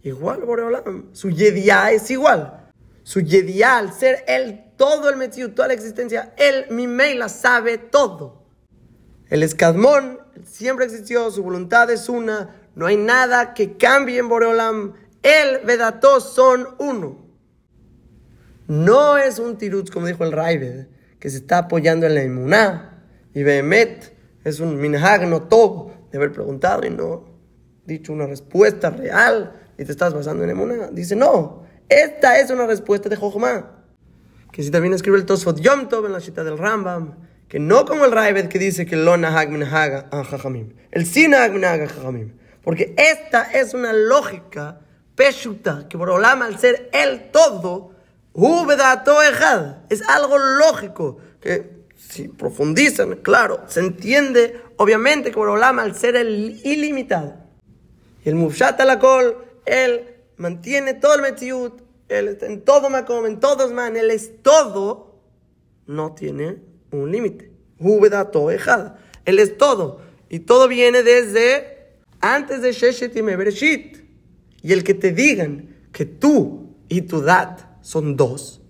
Igual Boreolam, su Yedia es igual. Su Yedial, ser él todo el Metziut, toda la existencia, él, mi Meila, sabe todo. El escadmón siempre existió, su voluntad es una, no hay nada que cambie en Boreolam. Él, Vedató, son uno. No es un tirutz, como dijo el Raibed, que se está apoyando en la inmuná. Y Behemet es un minhag no todo de haber preguntado y no dicho una respuesta real y te estás basando en emuná. Dice, no, esta es una respuesta de Jochma. Que si también escribe el Tosfot Yom Tov en la cita del Rambam, que no como el Raibet que dice que lo nahag minhaga a Jajamim. El sí nahag minhaga Jajamim. Porque esta es una lógica peshuta, que por Olam al ser el todo, es algo lógico, que si profundizan, claro, se entiende obviamente que por Olam al ser el ilimitado. Y el Mufshat Alakol, él mantiene todo el Metziut, él está en todo Macom, en todos man, él es todo, no tiene un límite. Él es todo. Y todo viene desde antes de Sheshet y Mebereshit. Y el que te digan que tú y tu dat son dos,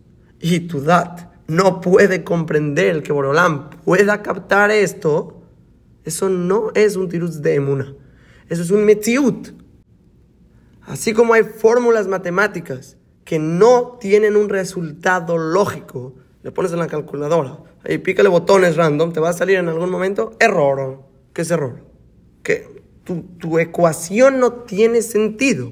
y tu dat no puede comprender que Borolam pueda captar esto, eso no es un tiruz de emuna. Eso es un metziut. Así como hay fórmulas matemáticas que no tienen un resultado lógico, le pones en la calculadora, ahí pícale botones random, te va a salir en algún momento error. ¿Qué es error? Que tu, tu ecuación no tiene sentido.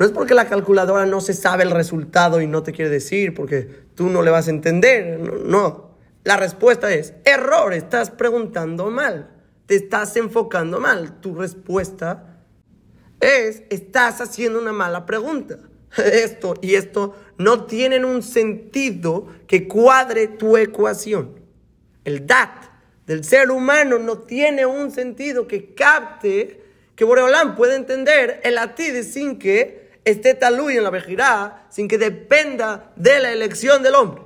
No es porque la calculadora no se sabe el resultado y no te quiere decir, porque tú no le vas a entender. No, La respuesta es, error, estás preguntando mal, te estás enfocando mal. Tu respuesta es, estás haciendo una mala pregunta. *laughs* Esto y esto no tienen un sentido que cuadre tu ecuación. El DAT del ser humano no tiene un sentido que capte que Boreolán puede entender el atide sin que esté talú en la vejirá, sin que dependa de la elección del hombre.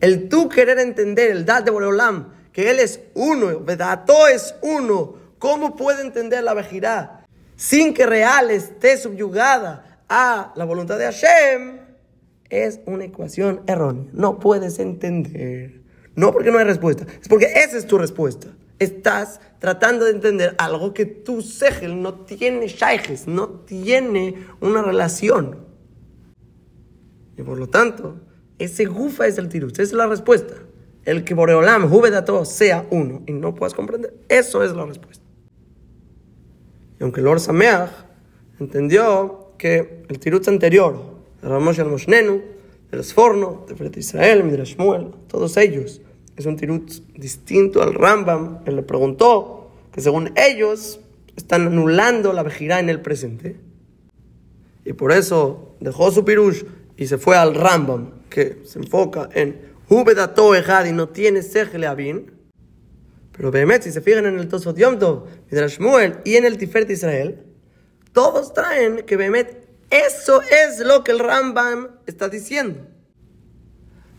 El tú querer entender el Dat de Boreolam, que él es uno, Vedato es uno, ¿cómo puede entender la vejirá sin que real esté subyugada a la voluntad de Hashem? Es una ecuación errónea. No puedes entender. No porque no hay respuesta, es porque esa es tu respuesta. Estás tratando de entender algo que tu segel no tiene shaijes, no tiene una relación. Y por lo tanto, ese gufa es el tirus, es la respuesta. El que Boreolam, todo sea uno y no puedas comprender, eso es la respuesta. Y aunque Lord Sameach entendió que el tirus anterior, de Ramosh al Moshnenu, de los Forno, de Fret Israel, de Shmuel, todos ellos, es un tirut distinto al Rambam. Él le preguntó que según ellos están anulando la vejirá en el presente. Y por eso dejó su pirush y se fue al Rambam, que se enfoca en Hubedato Ejad y no tiene Sejle Abin. Pero Behemet, si se fijan en el Tosfot Yom Tov, Shmuel y en el Tiferet Israel, todos traen que Behemet, eso es lo que el Rambam está diciendo.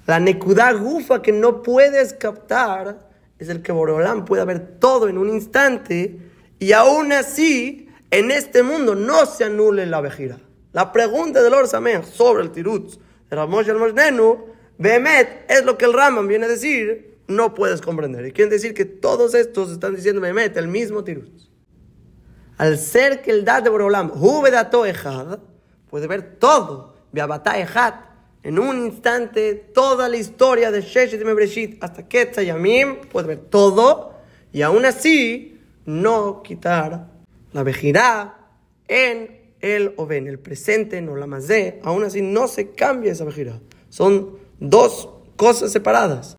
La Nekudá Gufa que no puedes captar es el que Boreolam puede ver todo en un instante y aún así en este mundo no se anule la vejira. La pregunta de Lord Sameach sobre el Tirutz de Ramosh el Mosnenu, Behemet es lo que el Raman viene a decir, no puedes comprender. Y quiere decir que todos estos están diciendo Behemet, el mismo Tirutz. Al ser que el Dad de Boreolam, Hubedato Ejad, puede ver todo, Beabatá Ejad, en un instante toda la historia de Sheshet Mebreshit hasta Ketzayamim, puede ver todo, y aún así no quitar la vejirá en el o en el presente, no la de, aún así no se cambia esa vejirá. Son dos cosas separadas.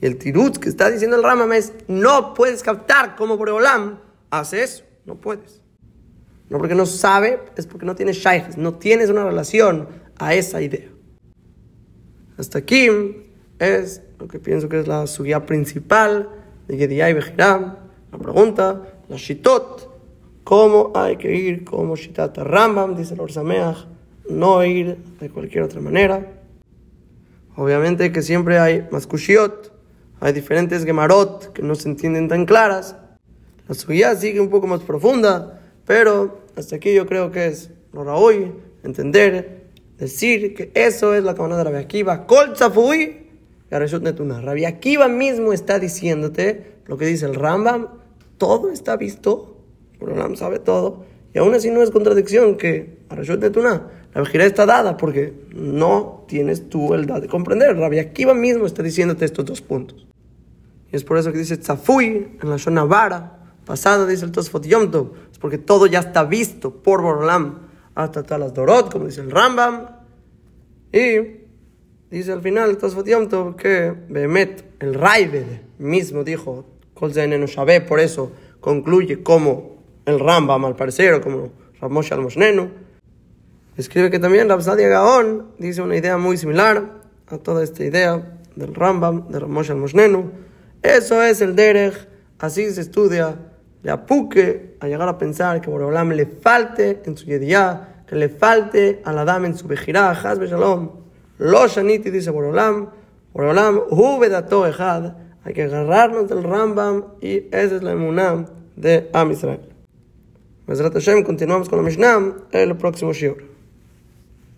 Y el tirut que está diciendo el Ramam es, no puedes captar como Boreolam hace eso, no puedes. No porque no sabe, es porque no tienes shaykhs, no tienes una relación a esa idea. Hasta aquí es lo que pienso que es la subida principal de Yediyah y Bejiram. La pregunta, la Shitot, cómo hay que ir como Shitat Rambam, dice el Orsameach, no ir de cualquier otra manera. Obviamente que siempre hay más kushiot, hay diferentes gemarot que no se entienden tan claras. La subida sigue un poco más profunda, pero hasta aquí yo creo que es lo hoy entender decir que eso es la cabana de Rabbi Akiva. Kol tzafui, netuna. Rabbi Akiva mismo está diciéndote lo que dice el Rambam. Todo está visto. El Rambam sabe todo. Y aún así no es contradicción que Arashut Netuna. La vejera está dada porque no tienes tú el de comprender. Rabbi Akiva mismo está diciéndote estos dos puntos. Y es por eso que dice Tzafui en la Shona Vara. Pasada dice el Tosfot Yom Es porque todo ya está visto por Borolam hasta todas las Dorot, como dice el Rambam. Y dice al final Tosfot Yom que Behemet, el Raibed mismo dijo, Kol por eso concluye como el Rambam al parecer, o como Ramosh al Moshnenu. Escribe que también Rabsadia Gaon dice una idea muy similar a toda esta idea del Rambam, de Ramosh al Moshnenu. Eso es el Derech, así se estudia le apuque a llegar a pensar que Boreolam le falte en su yediyah, que le falte a la dama en su vejirá, Hazbe Shalom. Lo Shaniti dice Boreolam, Boreolam, Hubedato Ejad. Hay que agarrarnos del Rambam y esa es la emunam de Am Israel. Mesrat Hashem, continuamos con la Mishnah el próximo shiur.